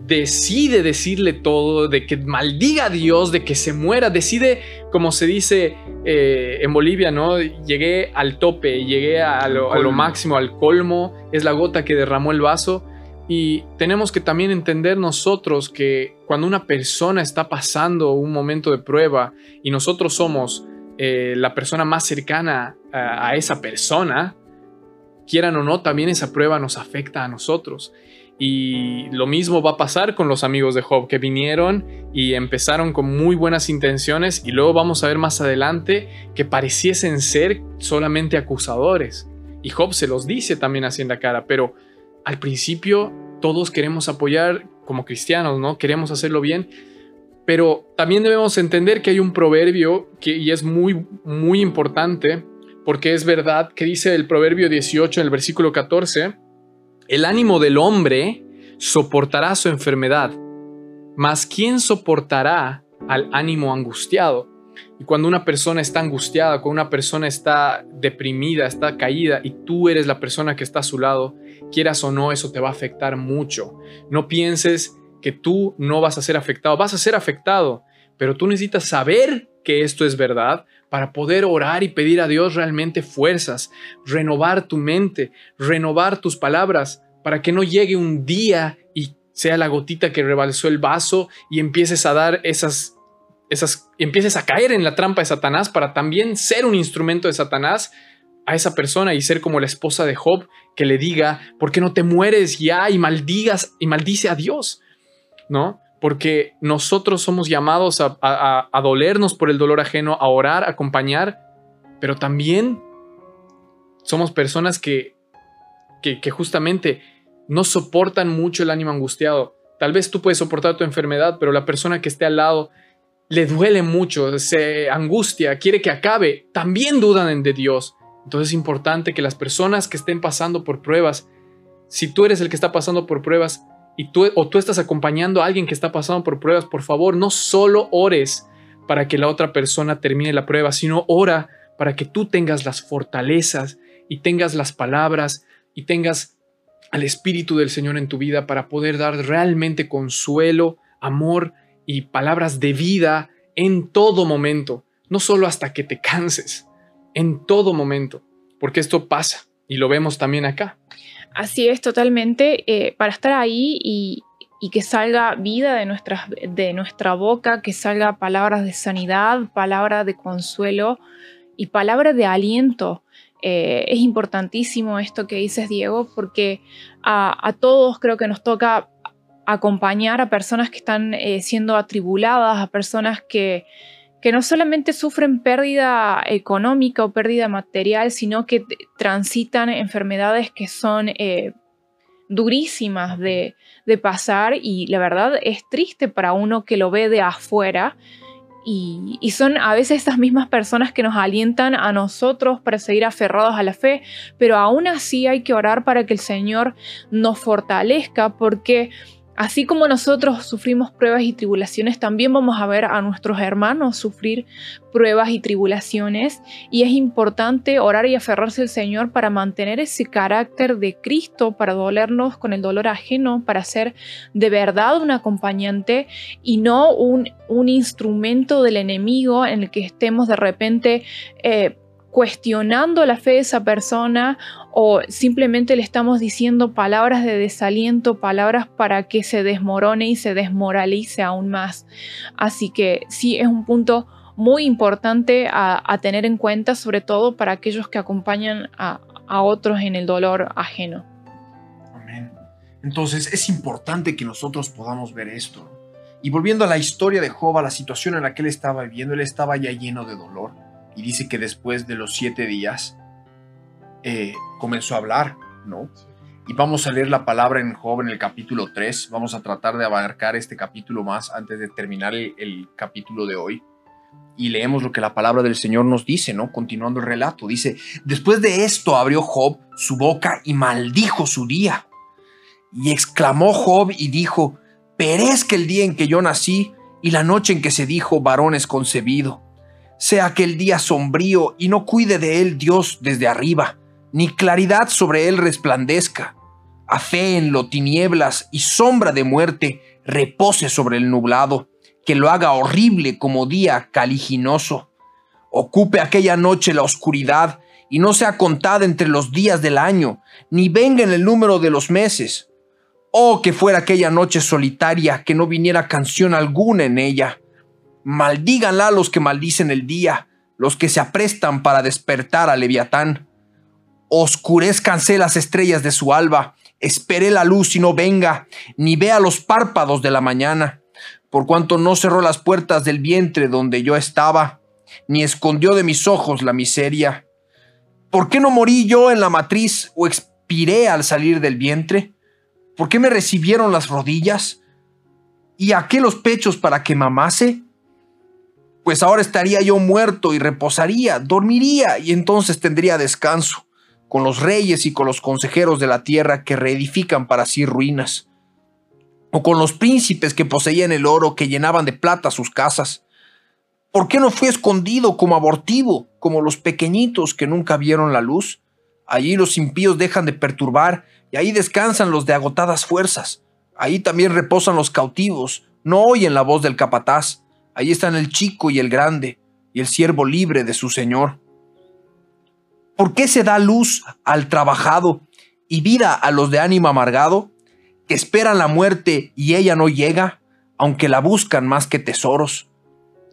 decide decirle todo, de que maldiga a Dios, de que se muera, decide, como se dice eh, en Bolivia, ¿no? Llegué al tope, llegué a lo, a lo máximo, al colmo, es la gota que derramó el vaso. Y tenemos que también entender nosotros que cuando una persona está pasando un momento de prueba y nosotros somos eh, la persona más cercana a, a esa persona, quieran o no, también esa prueba nos afecta a nosotros. Y lo mismo va a pasar con los amigos de Job que vinieron y empezaron con muy buenas intenciones y luego vamos a ver más adelante que pareciesen ser solamente acusadores. Y Job se los dice también así cara, pero al principio todos queremos apoyar como cristianos, ¿no? Queremos hacerlo bien, pero también debemos entender que hay un proverbio que y es muy muy importante porque es verdad que dice el proverbio 18 en el versículo 14 el ánimo del hombre soportará su enfermedad, mas ¿quién soportará al ánimo angustiado? Y cuando una persona está angustiada, cuando una persona está deprimida, está caída y tú eres la persona que está a su lado, quieras o no, eso te va a afectar mucho. No pienses que tú no vas a ser afectado, vas a ser afectado, pero tú necesitas saber que esto es verdad para poder orar y pedir a Dios realmente fuerzas, renovar tu mente, renovar tus palabras, para que no llegue un día y sea la gotita que rebalsó el vaso y empieces a dar esas, esas, empieces a caer en la trampa de Satanás para también ser un instrumento de Satanás a esa persona y ser como la esposa de Job que le diga, ¿por qué no te mueres ya y maldigas y maldice a Dios? ¿No? Porque nosotros somos llamados a, dolernos por el dolor ajeno, a orar, a acompañar, pero también somos personas que, que, justamente no soportan mucho el ánimo angustiado. Tal vez tú puedes soportar tu enfermedad, pero la persona que esté al lado le duele mucho, se angustia, quiere que acabe, también dudan de Dios. Entonces es importante que las personas que estén pasando por pruebas, si tú eres el que está pasando por pruebas, y tú o tú estás acompañando a alguien que está pasando por pruebas, por favor, no solo ores para que la otra persona termine la prueba, sino ora para que tú tengas las fortalezas y tengas las palabras y tengas al Espíritu del Señor en tu vida para poder dar realmente consuelo, amor y palabras de vida en todo momento, no solo hasta que te canses, en todo momento, porque esto pasa y lo vemos también acá. Así es, totalmente. Eh, para estar ahí y, que salga vida de, nuestras, de nuestra boca, que salga palabras de sanidad, palabras de consuelo y palabras de aliento. Eh, es importantísimo esto que dices, Diego, porque a, todos creo que nos toca acompañar a personas que están eh, siendo atribuladas, a personas que, que no solamente sufren pérdida económica o pérdida material, sino que transitan enfermedades que son eh, durísimas de, pasar y la verdad es triste para uno que lo ve de afuera. Y, y, son a veces estas mismas personas que nos alientan a nosotros para seguir aferrados a la fe, pero aún así hay que orar para que el Señor nos fortalezca porque Así como nosotros sufrimos pruebas y tribulaciones, también vamos a ver a nuestros hermanos sufrir pruebas y tribulaciones. Y es importante orar y aferrarse al Señor para mantener ese carácter de Cristo, para dolernos con el dolor ajeno, para ser de verdad un acompañante y no un, instrumento del enemigo en el que estemos de repente... Eh, cuestionando la fe de esa persona o simplemente le estamos diciendo palabras de desaliento, palabras para que se desmorone y se desmoralice aún más. Así que sí, es un punto muy importante a, tener en cuenta, sobre todo para aquellos que acompañan a, otros en el dolor ajeno. Amén. Entonces es importante que nosotros podamos ver esto. Y volviendo a la historia de Job, la situación en la que él estaba viviendo, él estaba ya lleno de dolor y dice que después de los siete días eh, comenzó a hablar, ¿no? Y vamos a leer la palabra en Job en el capítulo 3. Vamos a tratar de abarcar este capítulo más antes de terminar el, capítulo de hoy. Y leemos lo que la palabra del Señor nos dice, ¿no? Continuando el relato. Dice, después de esto abrió Job su boca y maldijo su día. Y exclamó Job y dijo, perezca el día en que yo nací y la noche en que se dijo varón es concebido sea aquel día sombrío y no cuide de él Dios desde arriba, ni claridad sobre él resplandezca. A fe en lo tinieblas y sombra de muerte repose sobre el nublado, que lo haga horrible como día caliginoso. Ocupe aquella noche la oscuridad y no sea contada entre los días del año, ni venga en el número de los meses. Oh, que fuera aquella noche solitaria, que no viniera canción alguna en ella. Maldíganla los que maldicen el día, los que se aprestan para despertar a Leviatán. Oscurezcanse las estrellas de su alba, espere la luz y no venga, ni vea los párpados de la mañana, por cuanto no cerró las puertas del vientre donde yo estaba, ni escondió de mis ojos la miseria. ¿Por qué no morí yo en la matriz o expiré al salir del vientre? ¿Por qué me recibieron las rodillas? ¿Y a qué los pechos para que mamase? Pues ahora estaría yo muerto y reposaría, dormiría y entonces tendría descanso con los reyes y con los consejeros de la tierra que reedifican para sí ruinas, o con los príncipes que poseían el oro que llenaban de plata sus casas. ¿Por qué no fui escondido como abortivo, como los pequeñitos que nunca vieron la luz? Allí los impíos dejan de perturbar y ahí descansan los de agotadas fuerzas. Ahí también reposan los cautivos, no oyen la voz del capataz. Allí están el chico y el grande, y el siervo libre de su señor. ¿Por qué se da luz al trabajado y vida a los de ánimo amargado, que esperan la muerte y ella no llega, aunque la buscan más que tesoros?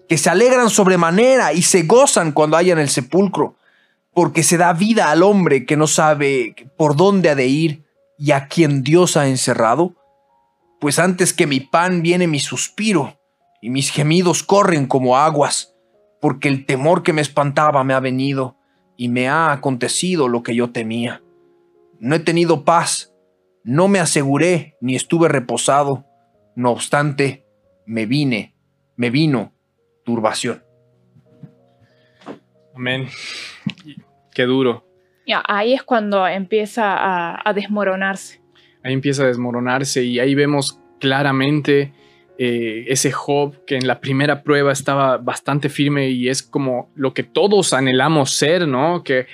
Que se alegran sobremanera y se gozan cuando hayan el sepulcro, porque se da vida al hombre que no sabe por dónde ha de ir y a quien Dios ha encerrado. Pues antes que mi pan viene mi suspiro, y mis gemidos corren como aguas, porque el temor que me espantaba me ha venido y me ha acontecido lo que yo temía. No he tenido paz, no me aseguré ni estuve reposado, no obstante, me vine, me vino turbación. Amén. Qué duro. Ya, ahí es cuando empieza a, a desmoronarse. Ahí empieza a desmoronarse y ahí vemos claramente eh, ese Job que en la primera prueba estaba bastante firme y es como lo que todos anhelamos ser, ¿no? Que,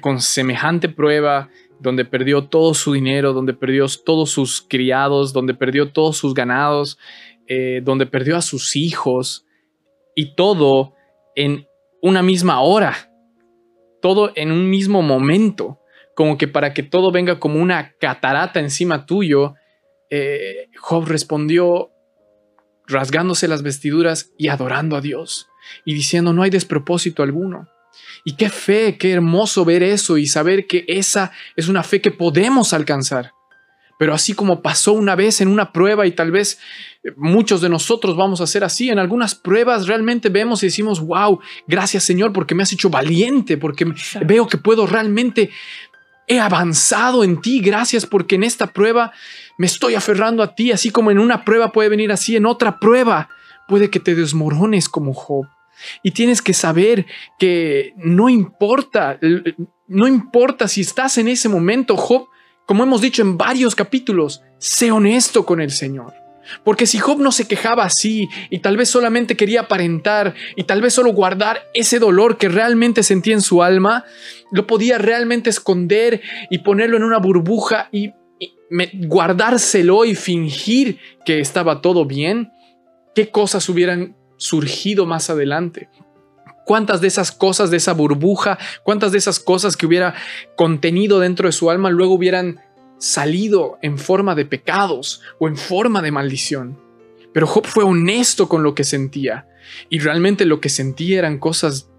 con semejante prueba, donde perdió todo su dinero, donde perdió todos sus criados, donde perdió todos sus ganados, eh, donde perdió a sus hijos y todo en una misma hora, todo en un mismo momento, como que para que todo venga como una catarata encima tuyo, eh, Job respondió rasgándose las vestiduras y adorando a Dios y diciendo no hay despropósito alguno. Y qué fe, qué hermoso ver eso y saber que esa es una fe que podemos alcanzar. Pero así como pasó una vez en una prueba y tal vez muchos de nosotros vamos a hacer así, en algunas pruebas realmente vemos y decimos, wow, gracias Señor porque me has hecho valiente, porque veo que puedo realmente, he avanzado en ti, gracias porque en esta prueba me estoy aferrando a ti, así como en una prueba puede venir así, en otra prueba puede que te desmorones como Job. Y tienes que saber que no importa, no importa si estás en ese momento, Job, como hemos dicho en varios capítulos, sé honesto con el Señor. Porque si Job no se quejaba así y tal vez solamente quería aparentar y tal vez solo guardar ese dolor que realmente sentía en su alma, lo podía realmente esconder y ponerlo en una burbuja y guardárselo y fingir que estaba todo bien, ¿qué cosas hubieran surgido más adelante? ¿Cuántas de esas cosas, de esa burbuja, cuántas de esas cosas que hubiera contenido dentro de su alma luego hubieran salido en forma de pecados o en forma de maldición? Pero Job fue honesto con lo que sentía y realmente lo que sentía eran cosas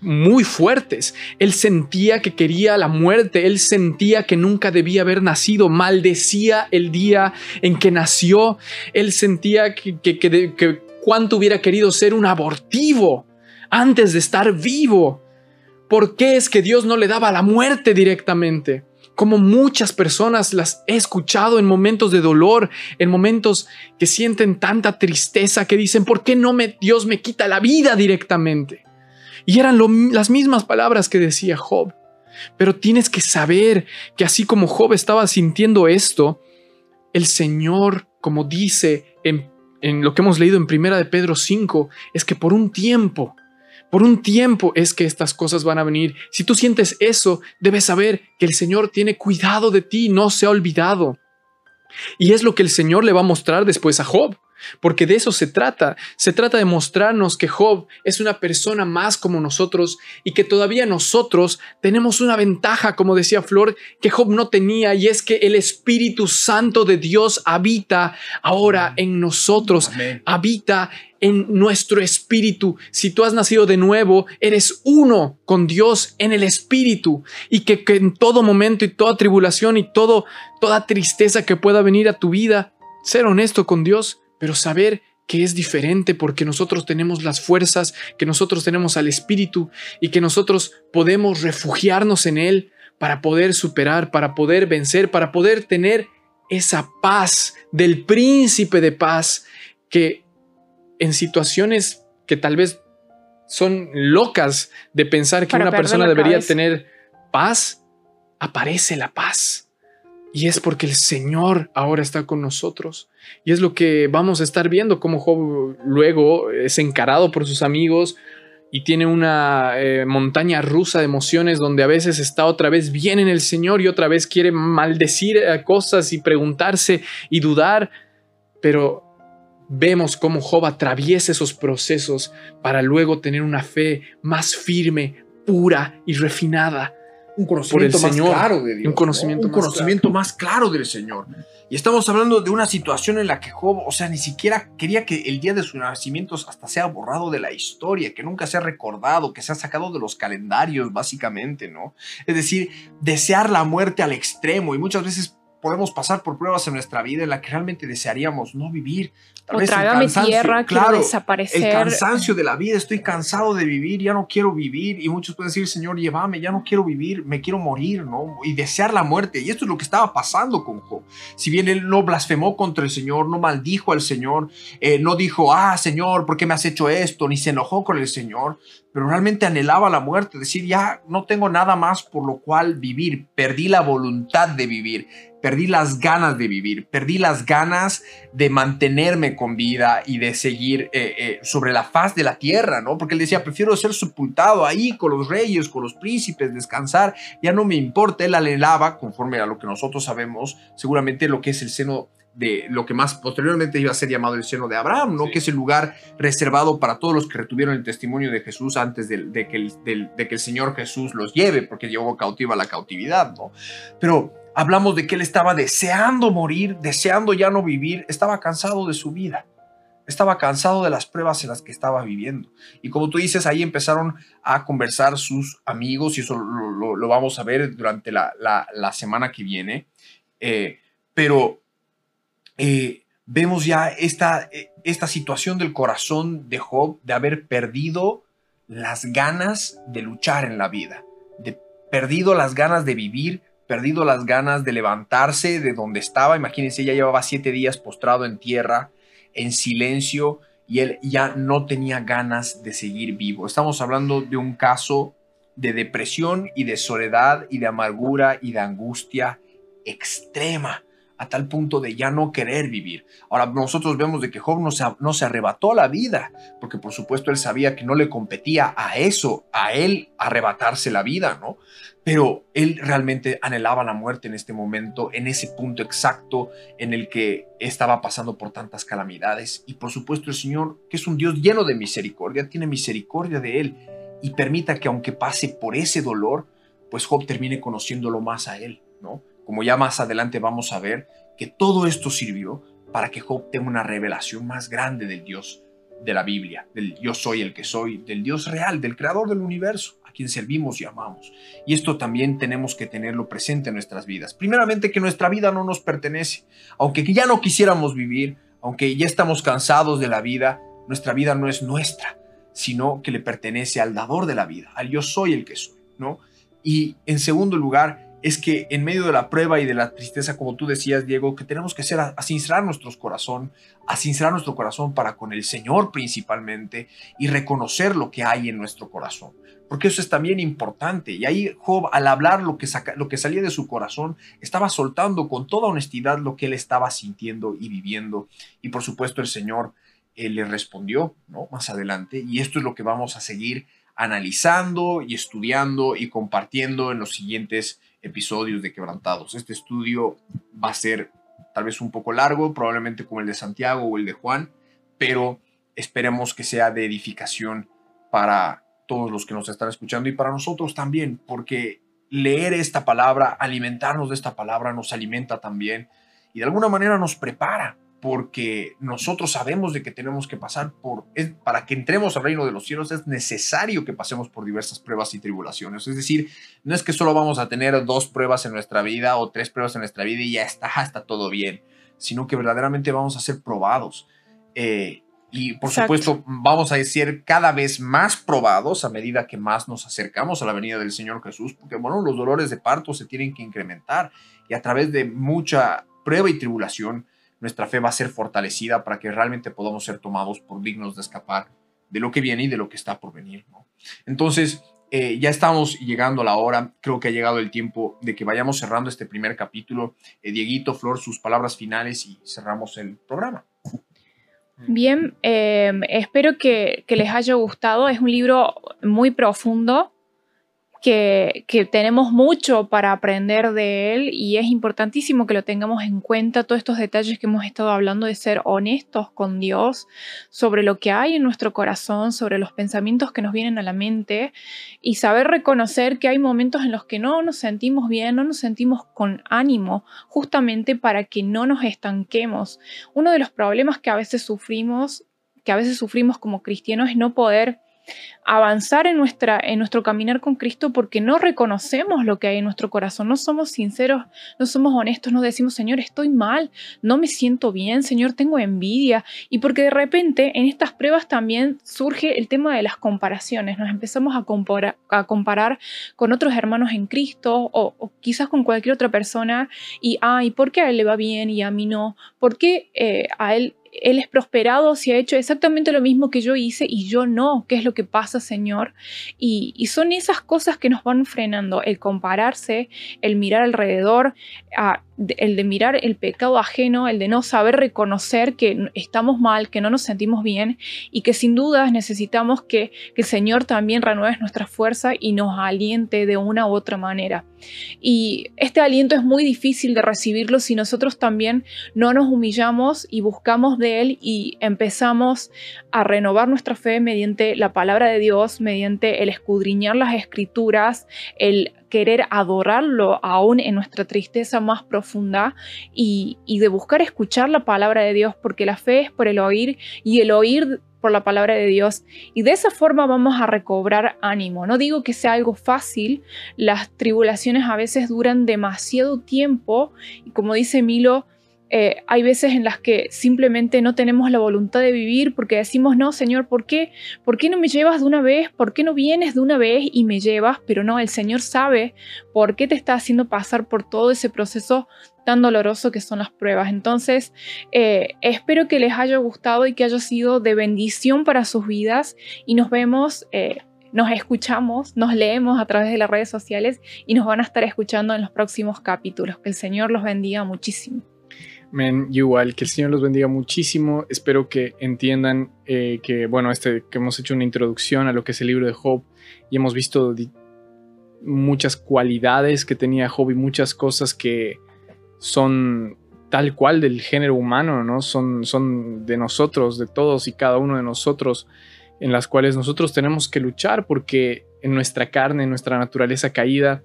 muy fuertes. Él sentía que quería la muerte, él sentía que nunca debía haber nacido, maldecía el día en que nació, él sentía que, que, cuánto hubiera querido ser un abortivo antes de estar vivo. ¿Por qué es que Dios no le daba la muerte directamente? Como muchas personas las he escuchado en momentos de dolor, en momentos que sienten tanta tristeza que dicen, ¿por qué no me, Dios me quita la vida directamente? Y eran las mismas palabras que decía Job. Pero tienes que saber que así como Job estaba sintiendo esto, el Señor, como dice en, en lo que hemos leído en Primera de Pedro 5, es que por un tiempo, por un tiempo es que estas cosas van a venir. Si tú sientes eso, debes saber que el Señor tiene cuidado de ti, no se ha olvidado. Y es lo que el Señor le va a mostrar después a Job. Porque de eso se trata. Se trata de mostrarnos que Job es una persona más como nosotros y que todavía nosotros tenemos una ventaja, como decía Flor, que Job no tenía y es que el Espíritu Santo de Dios habita ahora en nosotros, habita en nuestro espíritu. Si tú has nacido de nuevo, eres uno con Dios en el espíritu y que, en todo momento y toda tribulación y todo, toda tristeza que pueda venir a tu vida, ser honesto con Dios pero saber que es diferente porque nosotros tenemos las fuerzas, que nosotros tenemos al Espíritu y que nosotros podemos refugiarnos en Él para poder superar, para poder vencer, para poder tener esa paz del príncipe de paz que en situaciones que tal vez son locas de pensar que una persona debería tener paz, aparece la paz. Y es porque el Señor ahora está con nosotros. Y es lo que vamos a estar viendo, cómo Job luego es encarado por sus amigos y tiene una eh, montaña rusa de emociones donde a veces está otra vez bien en el Señor y otra vez quiere maldecir cosas y preguntarse y dudar. Pero vemos cómo Job atraviesa esos procesos para luego tener una fe más firme, pura y refinada un conocimiento más claro de Dios. Un conocimiento, un conocimiento más claro del Señor. Y estamos hablando de una situación en la que Job, o sea, ni siquiera quería que el día de su nacimiento hasta sea borrado de la historia, que nunca sea recordado, que sea sacado de los calendarios, básicamente, ¿no? Es decir, desear la muerte al extremo y muchas veces podemos pasar por pruebas en nuestra vida en la que realmente desearíamos no vivir, Tal vez el tierra, claro, desaparecer. El cansancio de la vida, estoy cansado de vivir, ya no quiero vivir. Y muchos pueden decir, Señor, llévame, ya no quiero vivir, me quiero morir, ¿no? Y desear la muerte. Y esto es lo que estaba pasando con Job. Si bien él no blasfemó contra el Señor, no maldijo al Señor, eh, no dijo, ah, Señor, ¿por qué me has hecho esto? Ni se enojó con el Señor, pero realmente anhelaba la muerte, decir, ya no tengo nada más por lo cual vivir, perdí la voluntad de vivir perdí las ganas de vivir, perdí las ganas de mantenerme con vida y de seguir eh, eh, sobre la faz de la tierra, ¿no? Porque él decía, prefiero ser sepultado ahí con los reyes, con los príncipes, descansar, ya no me importa, él anhelaba, conforme a lo que nosotros sabemos, seguramente lo que es el seno de lo que más posteriormente iba a ser llamado el seno de Abraham, ¿no? Que es el lugar reservado para todos los que retuvieron el testimonio de Jesús antes de, que, el, de que el Señor Jesús los lleve, porque llevó cautiva la cautividad, ¿no? Pero Hablamos de que él estaba deseando morir, deseando ya no vivir, estaba cansado de su vida, estaba cansado de las pruebas en las que estaba viviendo. Y como tú dices, ahí empezaron a conversar sus amigos y eso lo, vamos a ver durante la, semana que viene. Eh, pero eh, vemos ya esta, esta situación del corazón de Job de haber perdido las ganas de luchar en la vida, de perdido las ganas de vivir, perdido las ganas de levantarse de donde estaba. Imagínense, ya llevaba siete días postrado en tierra, en silencio, y él ya no tenía ganas de seguir vivo. Estamos hablando de un caso de depresión y de soledad y de amargura y de angustia extrema a tal punto de ya no querer vivir. Ahora nosotros vemos de que Job no se, no se arrebató la vida, porque por supuesto él sabía que no le competía a eso, a él arrebatarse la vida, ¿no? Pero él realmente anhelaba la muerte en este momento, en ese punto exacto en el que estaba pasando por tantas calamidades. Y por supuesto el Señor, que es un Dios lleno de misericordia, tiene misericordia de él y permita que aunque pase por ese dolor, pues Job termine conociéndolo más a él, ¿no? Como ya más adelante vamos a ver, que todo esto sirvió para que Job tenga una revelación más grande del Dios de la Biblia, del yo soy el que soy, del Dios real, del creador del universo quien servimos y amamos. Y esto también tenemos que tenerlo presente en nuestras vidas. Primeramente que nuestra vida no nos pertenece. Aunque ya no quisiéramos vivir, aunque ya estamos cansados de la vida, nuestra vida no es nuestra, sino que le pertenece al dador de la vida, al yo soy el que soy, ¿no? Y en segundo lugar, es que en medio de la prueba y de la tristeza, como tú decías, Diego, que tenemos que ser a, a sincerar nuestros corazón, a sincerar nuestro corazón para con el Señor principalmente y reconocer lo que hay en nuestro corazón. Porque eso es también importante. Y ahí Job, al hablar lo que, lo que salía de su corazón, estaba soltando con toda honestidad lo que él estaba sintiendo y viviendo. Y por supuesto el Señor eh, le respondió, ¿no? Más adelante. Y esto es lo que vamos a seguir analizando y estudiando y compartiendo en los siguientes episodios de Quebrantados. Este estudio va a ser tal vez un poco largo, probablemente como el de Santiago o el de Juan, pero esperemos que sea de edificación para todos los que nos están escuchando y para nosotros también, porque leer esta palabra, alimentarnos de esta palabra nos alimenta también y de alguna manera nos prepara porque nosotros sabemos de que tenemos que pasar por, para que entremos al reino de los cielos es necesario que pasemos por diversas pruebas y tribulaciones. Es decir, no es que solo vamos a tener dos pruebas en nuestra vida o tres pruebas en nuestra vida y ya está, está todo bien, sino que verdaderamente vamos a ser probados. Eh, y por supuesto vamos a ser cada vez más probados a medida que más nos acercamos a la venida del Señor Jesús, porque bueno, los dolores de parto se tienen que incrementar y a través de mucha prueba y tribulación, nuestra fe va a ser fortalecida para que realmente podamos ser tomados por dignos de escapar de lo que viene y de lo que está por venir. Entonces, eh, ya estamos llegando a la hora, creo que ha llegado el tiempo de que vayamos cerrando este primer capítulo. Eh, Dieguito, Flor, sus palabras finales y cerramos el programa. Bien, eh, espero que, que les haya gustado. Es un libro muy profundo que, tenemos mucho para aprender de él y es importantísimo que lo tengamos en cuenta, todos estos detalles que hemos estado hablando de ser honestos con Dios sobre lo que hay en nuestro corazón, sobre los pensamientos que nos vienen a la mente y saber reconocer que hay momentos en los que no nos sentimos bien, no nos sentimos con ánimo, justamente para que no nos estanquemos. Uno de los problemas que a veces sufrimos, que a veces sufrimos como cristianos es no poder avanzar en, nuestra, en nuestro caminar con Cristo porque no reconocemos lo que hay en nuestro corazón, no somos sinceros, no somos honestos, no decimos, Señor, estoy mal, no me siento bien, Señor, tengo envidia. Y porque de repente en estas pruebas también surge el tema de las comparaciones, nos empezamos a comparar, a comparar con otros hermanos en Cristo o, quizás con cualquier otra persona y, ay, ¿por qué a él le va bien y a mí no? ¿Por qué eh, a él él es prosperado si ha hecho exactamente lo mismo que yo hice y yo no. ¿Qué es lo que pasa, Señor? Y, son esas cosas que nos van frenando, el compararse, el mirar alrededor, el de mirar el pecado ajeno, el de no saber reconocer que estamos mal, que no nos sentimos bien y que sin dudas necesitamos que, que el Señor también renueve nuestra fuerza y nos aliente de una u otra manera. Y este aliento es muy difícil de recibirlo si nosotros también no nos humillamos y buscamos Él y empezamos a renovar nuestra fe mediante la palabra de Dios, mediante el escudriñar las escrituras, el querer adorarlo aún en nuestra tristeza más profunda y, y de buscar escuchar la palabra de Dios, porque la fe es por el oír y el oír por la palabra de Dios y de esa forma vamos a recobrar ánimo. No digo que sea algo fácil, las tribulaciones a veces duran demasiado tiempo y como dice Milo, eh, hay veces en las que simplemente no tenemos la voluntad de vivir porque decimos, no, Señor, ¿por qué? ¿Por qué no me llevas de una vez? ¿Por qué no vienes de una vez y me llevas? Pero no, el Señor sabe por qué te está haciendo pasar por todo ese proceso tan doloroso que son las pruebas. Entonces, eh, espero que les haya gustado y que haya sido de bendición para sus vidas y nos vemos. Eh, nos escuchamos, nos leemos a través de las redes sociales y nos van a estar escuchando en los próximos capítulos. Que el Señor los bendiga muchísimo. Men, igual, que el Señor los bendiga muchísimo. Espero que entiendan eh, que, bueno, este, que hemos hecho una introducción a lo que es el libro de Job y hemos visto muchas cualidades que tenía Job y muchas cosas que son tal cual del género humano, ¿no? Son, son de nosotros, de todos y cada uno de nosotros, en las cuales nosotros tenemos que luchar porque en nuestra carne, en nuestra naturaleza caída,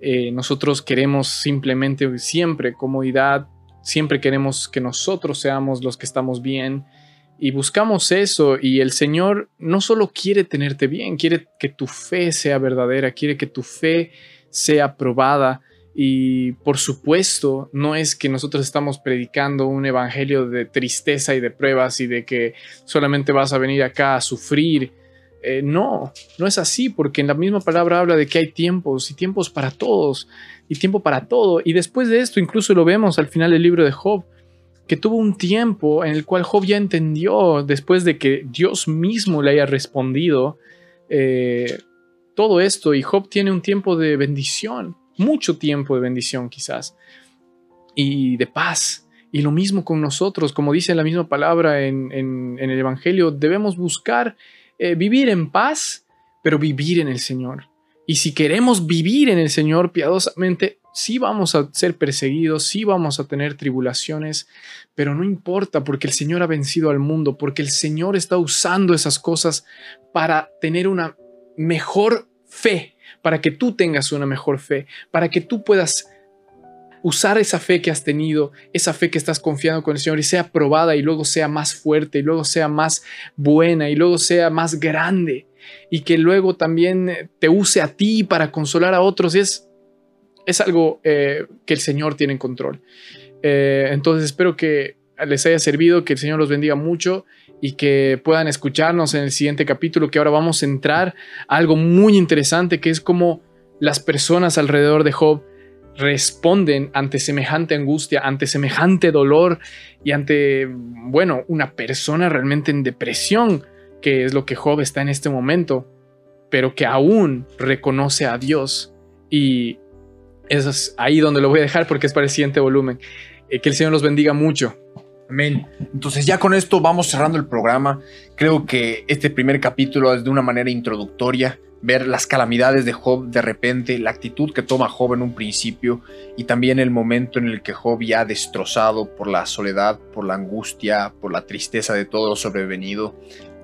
eh, nosotros queremos simplemente siempre comodidad, siempre queremos que nosotros seamos los que estamos bien y buscamos eso y el Señor no solo quiere tenerte bien, quiere que tu fe sea verdadera, quiere que tu fe sea probada, y por supuesto, no es que nosotros estamos predicando un evangelio de tristeza y de pruebas y de que solamente vas a venir acá a sufrir. Eh, no, no es así, porque en la misma palabra habla de que hay tiempos y tiempos para todos y tiempo para todo. Y después de esto, incluso lo vemos al final del libro de Job, que tuvo un tiempo en el cual Job ya entendió, después de que Dios mismo le haya respondido eh, todo esto, y Job tiene un tiempo de bendición mucho tiempo de bendición quizás y de paz. Y lo mismo con nosotros, como dice la misma palabra en, el Evangelio, debemos buscar eh, vivir en paz, pero vivir en el Señor. Y si queremos vivir en el Señor piadosamente, sí vamos a ser perseguidos, sí vamos a tener tribulaciones, pero no importa porque el Señor ha vencido al mundo, porque el Señor está usando esas cosas para tener una mejor fe, para que tú tengas una mejor fe, para que tú puedas usar esa fe que has tenido, esa fe que estás confiando con el Señor y sea probada y luego sea más fuerte y luego sea más buena y luego sea más grande y que luego también te use a ti para consolar a otros. es, es algo eh, que el Señor tiene en control. Eh, entonces espero que les haya servido, que el Señor los bendiga mucho y que puedan escucharnos en el siguiente capítulo, que ahora vamos a entrar a algo muy interesante, que es como las personas alrededor de Job responden ante semejante angustia, ante semejante dolor y ante, bueno, una persona realmente en depresión, que es lo que Job está en este momento, pero que aún reconoce a Dios. Y eso es ahí donde lo voy a dejar porque es para el siguiente volumen. Eh, que el Señor los bendiga mucho. Amén. Entonces ya con esto vamos cerrando el programa. Creo que este primer capítulo es de una manera introductoria, ver las calamidades de Job de repente, la actitud que toma Job en un principio y también el momento en el que Job ya destrozado por la soledad, por la angustia, por la tristeza de todo lo sobrevenido,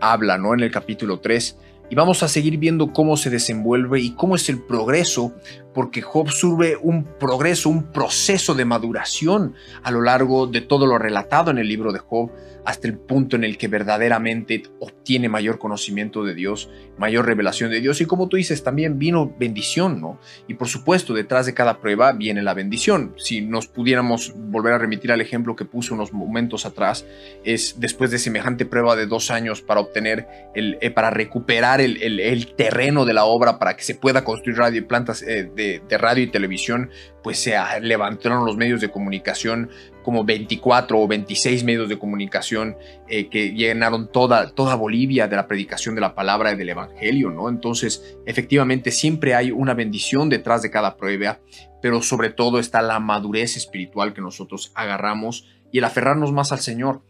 habla, ¿no? En el capítulo 3 y vamos a seguir viendo cómo se desenvuelve y cómo es el progreso, porque Job sube un progreso, un proceso de maduración a lo largo de todo lo relatado en el libro de Job hasta el punto en el que verdaderamente obtiene mayor conocimiento de Dios, mayor revelación de Dios. Y como tú dices, también vino bendición, ¿no? Y por supuesto, detrás de cada prueba viene la bendición. Si nos pudiéramos volver a remitir al ejemplo que puse unos momentos atrás, es después de semejante prueba de dos años para obtener, el, eh, para recuperar el, terreno de la obra, para que se pueda construir radio y plantas eh, de, de radio y televisión, pues se levantaron los medios de comunicación como 24 o 26 medios de comunicación eh, que llenaron toda, toda Bolivia de la predicación de la palabra y del Evangelio, ¿no? Entonces, efectivamente, siempre hay una bendición detrás de cada prueba, pero sobre todo está la madurez espiritual que nosotros agarramos y el aferrarnos más al Señor.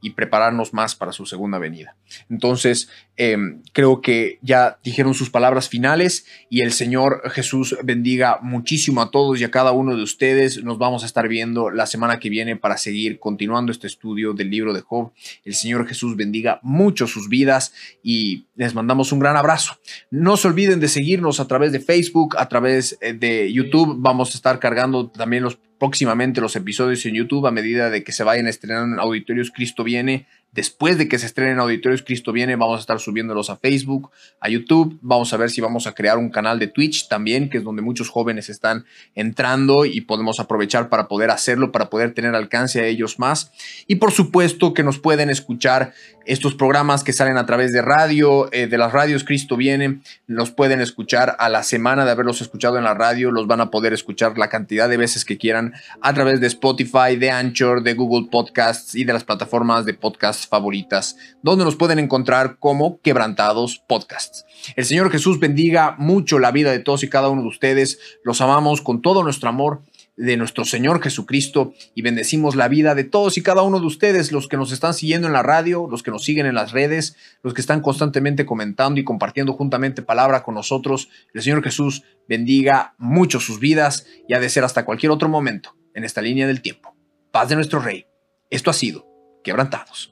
Y prepararnos más para su segunda venida. Entonces, em, creo que ya dijeron sus palabras finales y el Señor Jesús bendiga muchísimo a todos y a cada uno de ustedes. Nos vamos a estar viendo la semana que viene para seguir continuando este estudio del libro de Job. El Señor Jesús bendiga mucho sus vidas y les mandamos un gran abrazo. No se olviden de seguirnos a través de Facebook, a través eh, de YouTube. Vamos a estar cargando también los próximamente los episodios en YouTube a medida de que se vayan estrenando en Auditorios Cristo Viene. Después de que se estrenen Auditorios Cristo Viene, vamos a estar subiéndolos a Facebook, a YouTube. Vamos a ver si vamos a crear un canal de Twitch también, que es donde muchos jóvenes están entrando y podemos aprovechar para poder hacerlo, para poder tener alcance a ellos más. Y por supuesto que nos pueden escuchar estos programas que salen a través de radio, eh, de las radios Cristo Viene, los pueden escuchar a la semana de haberlos escuchado en la radio, los van a poder escuchar la cantidad de veces que quieran a través de Spotify, de Anchor, de Google Podcasts y de las plataformas de podcast favoritas, donde nos pueden encontrar como Quebrantados Podcasts. El Señor Jesús bendiga mucho la vida de todos y cada uno de ustedes. Los amamos con todo nuestro amor de nuestro Señor Jesucristo y bendecimos la vida de todos y cada uno de ustedes, los que nos están siguiendo en la radio, los que nos siguen en las redes, los que están constantemente comentando y compartiendo juntamente palabra con nosotros. El Señor Jesús bendiga mucho sus vidas y ha de ser hasta cualquier otro momento en esta línea del tiempo. Paz de nuestro Rey. Esto ha sido Quebrantados.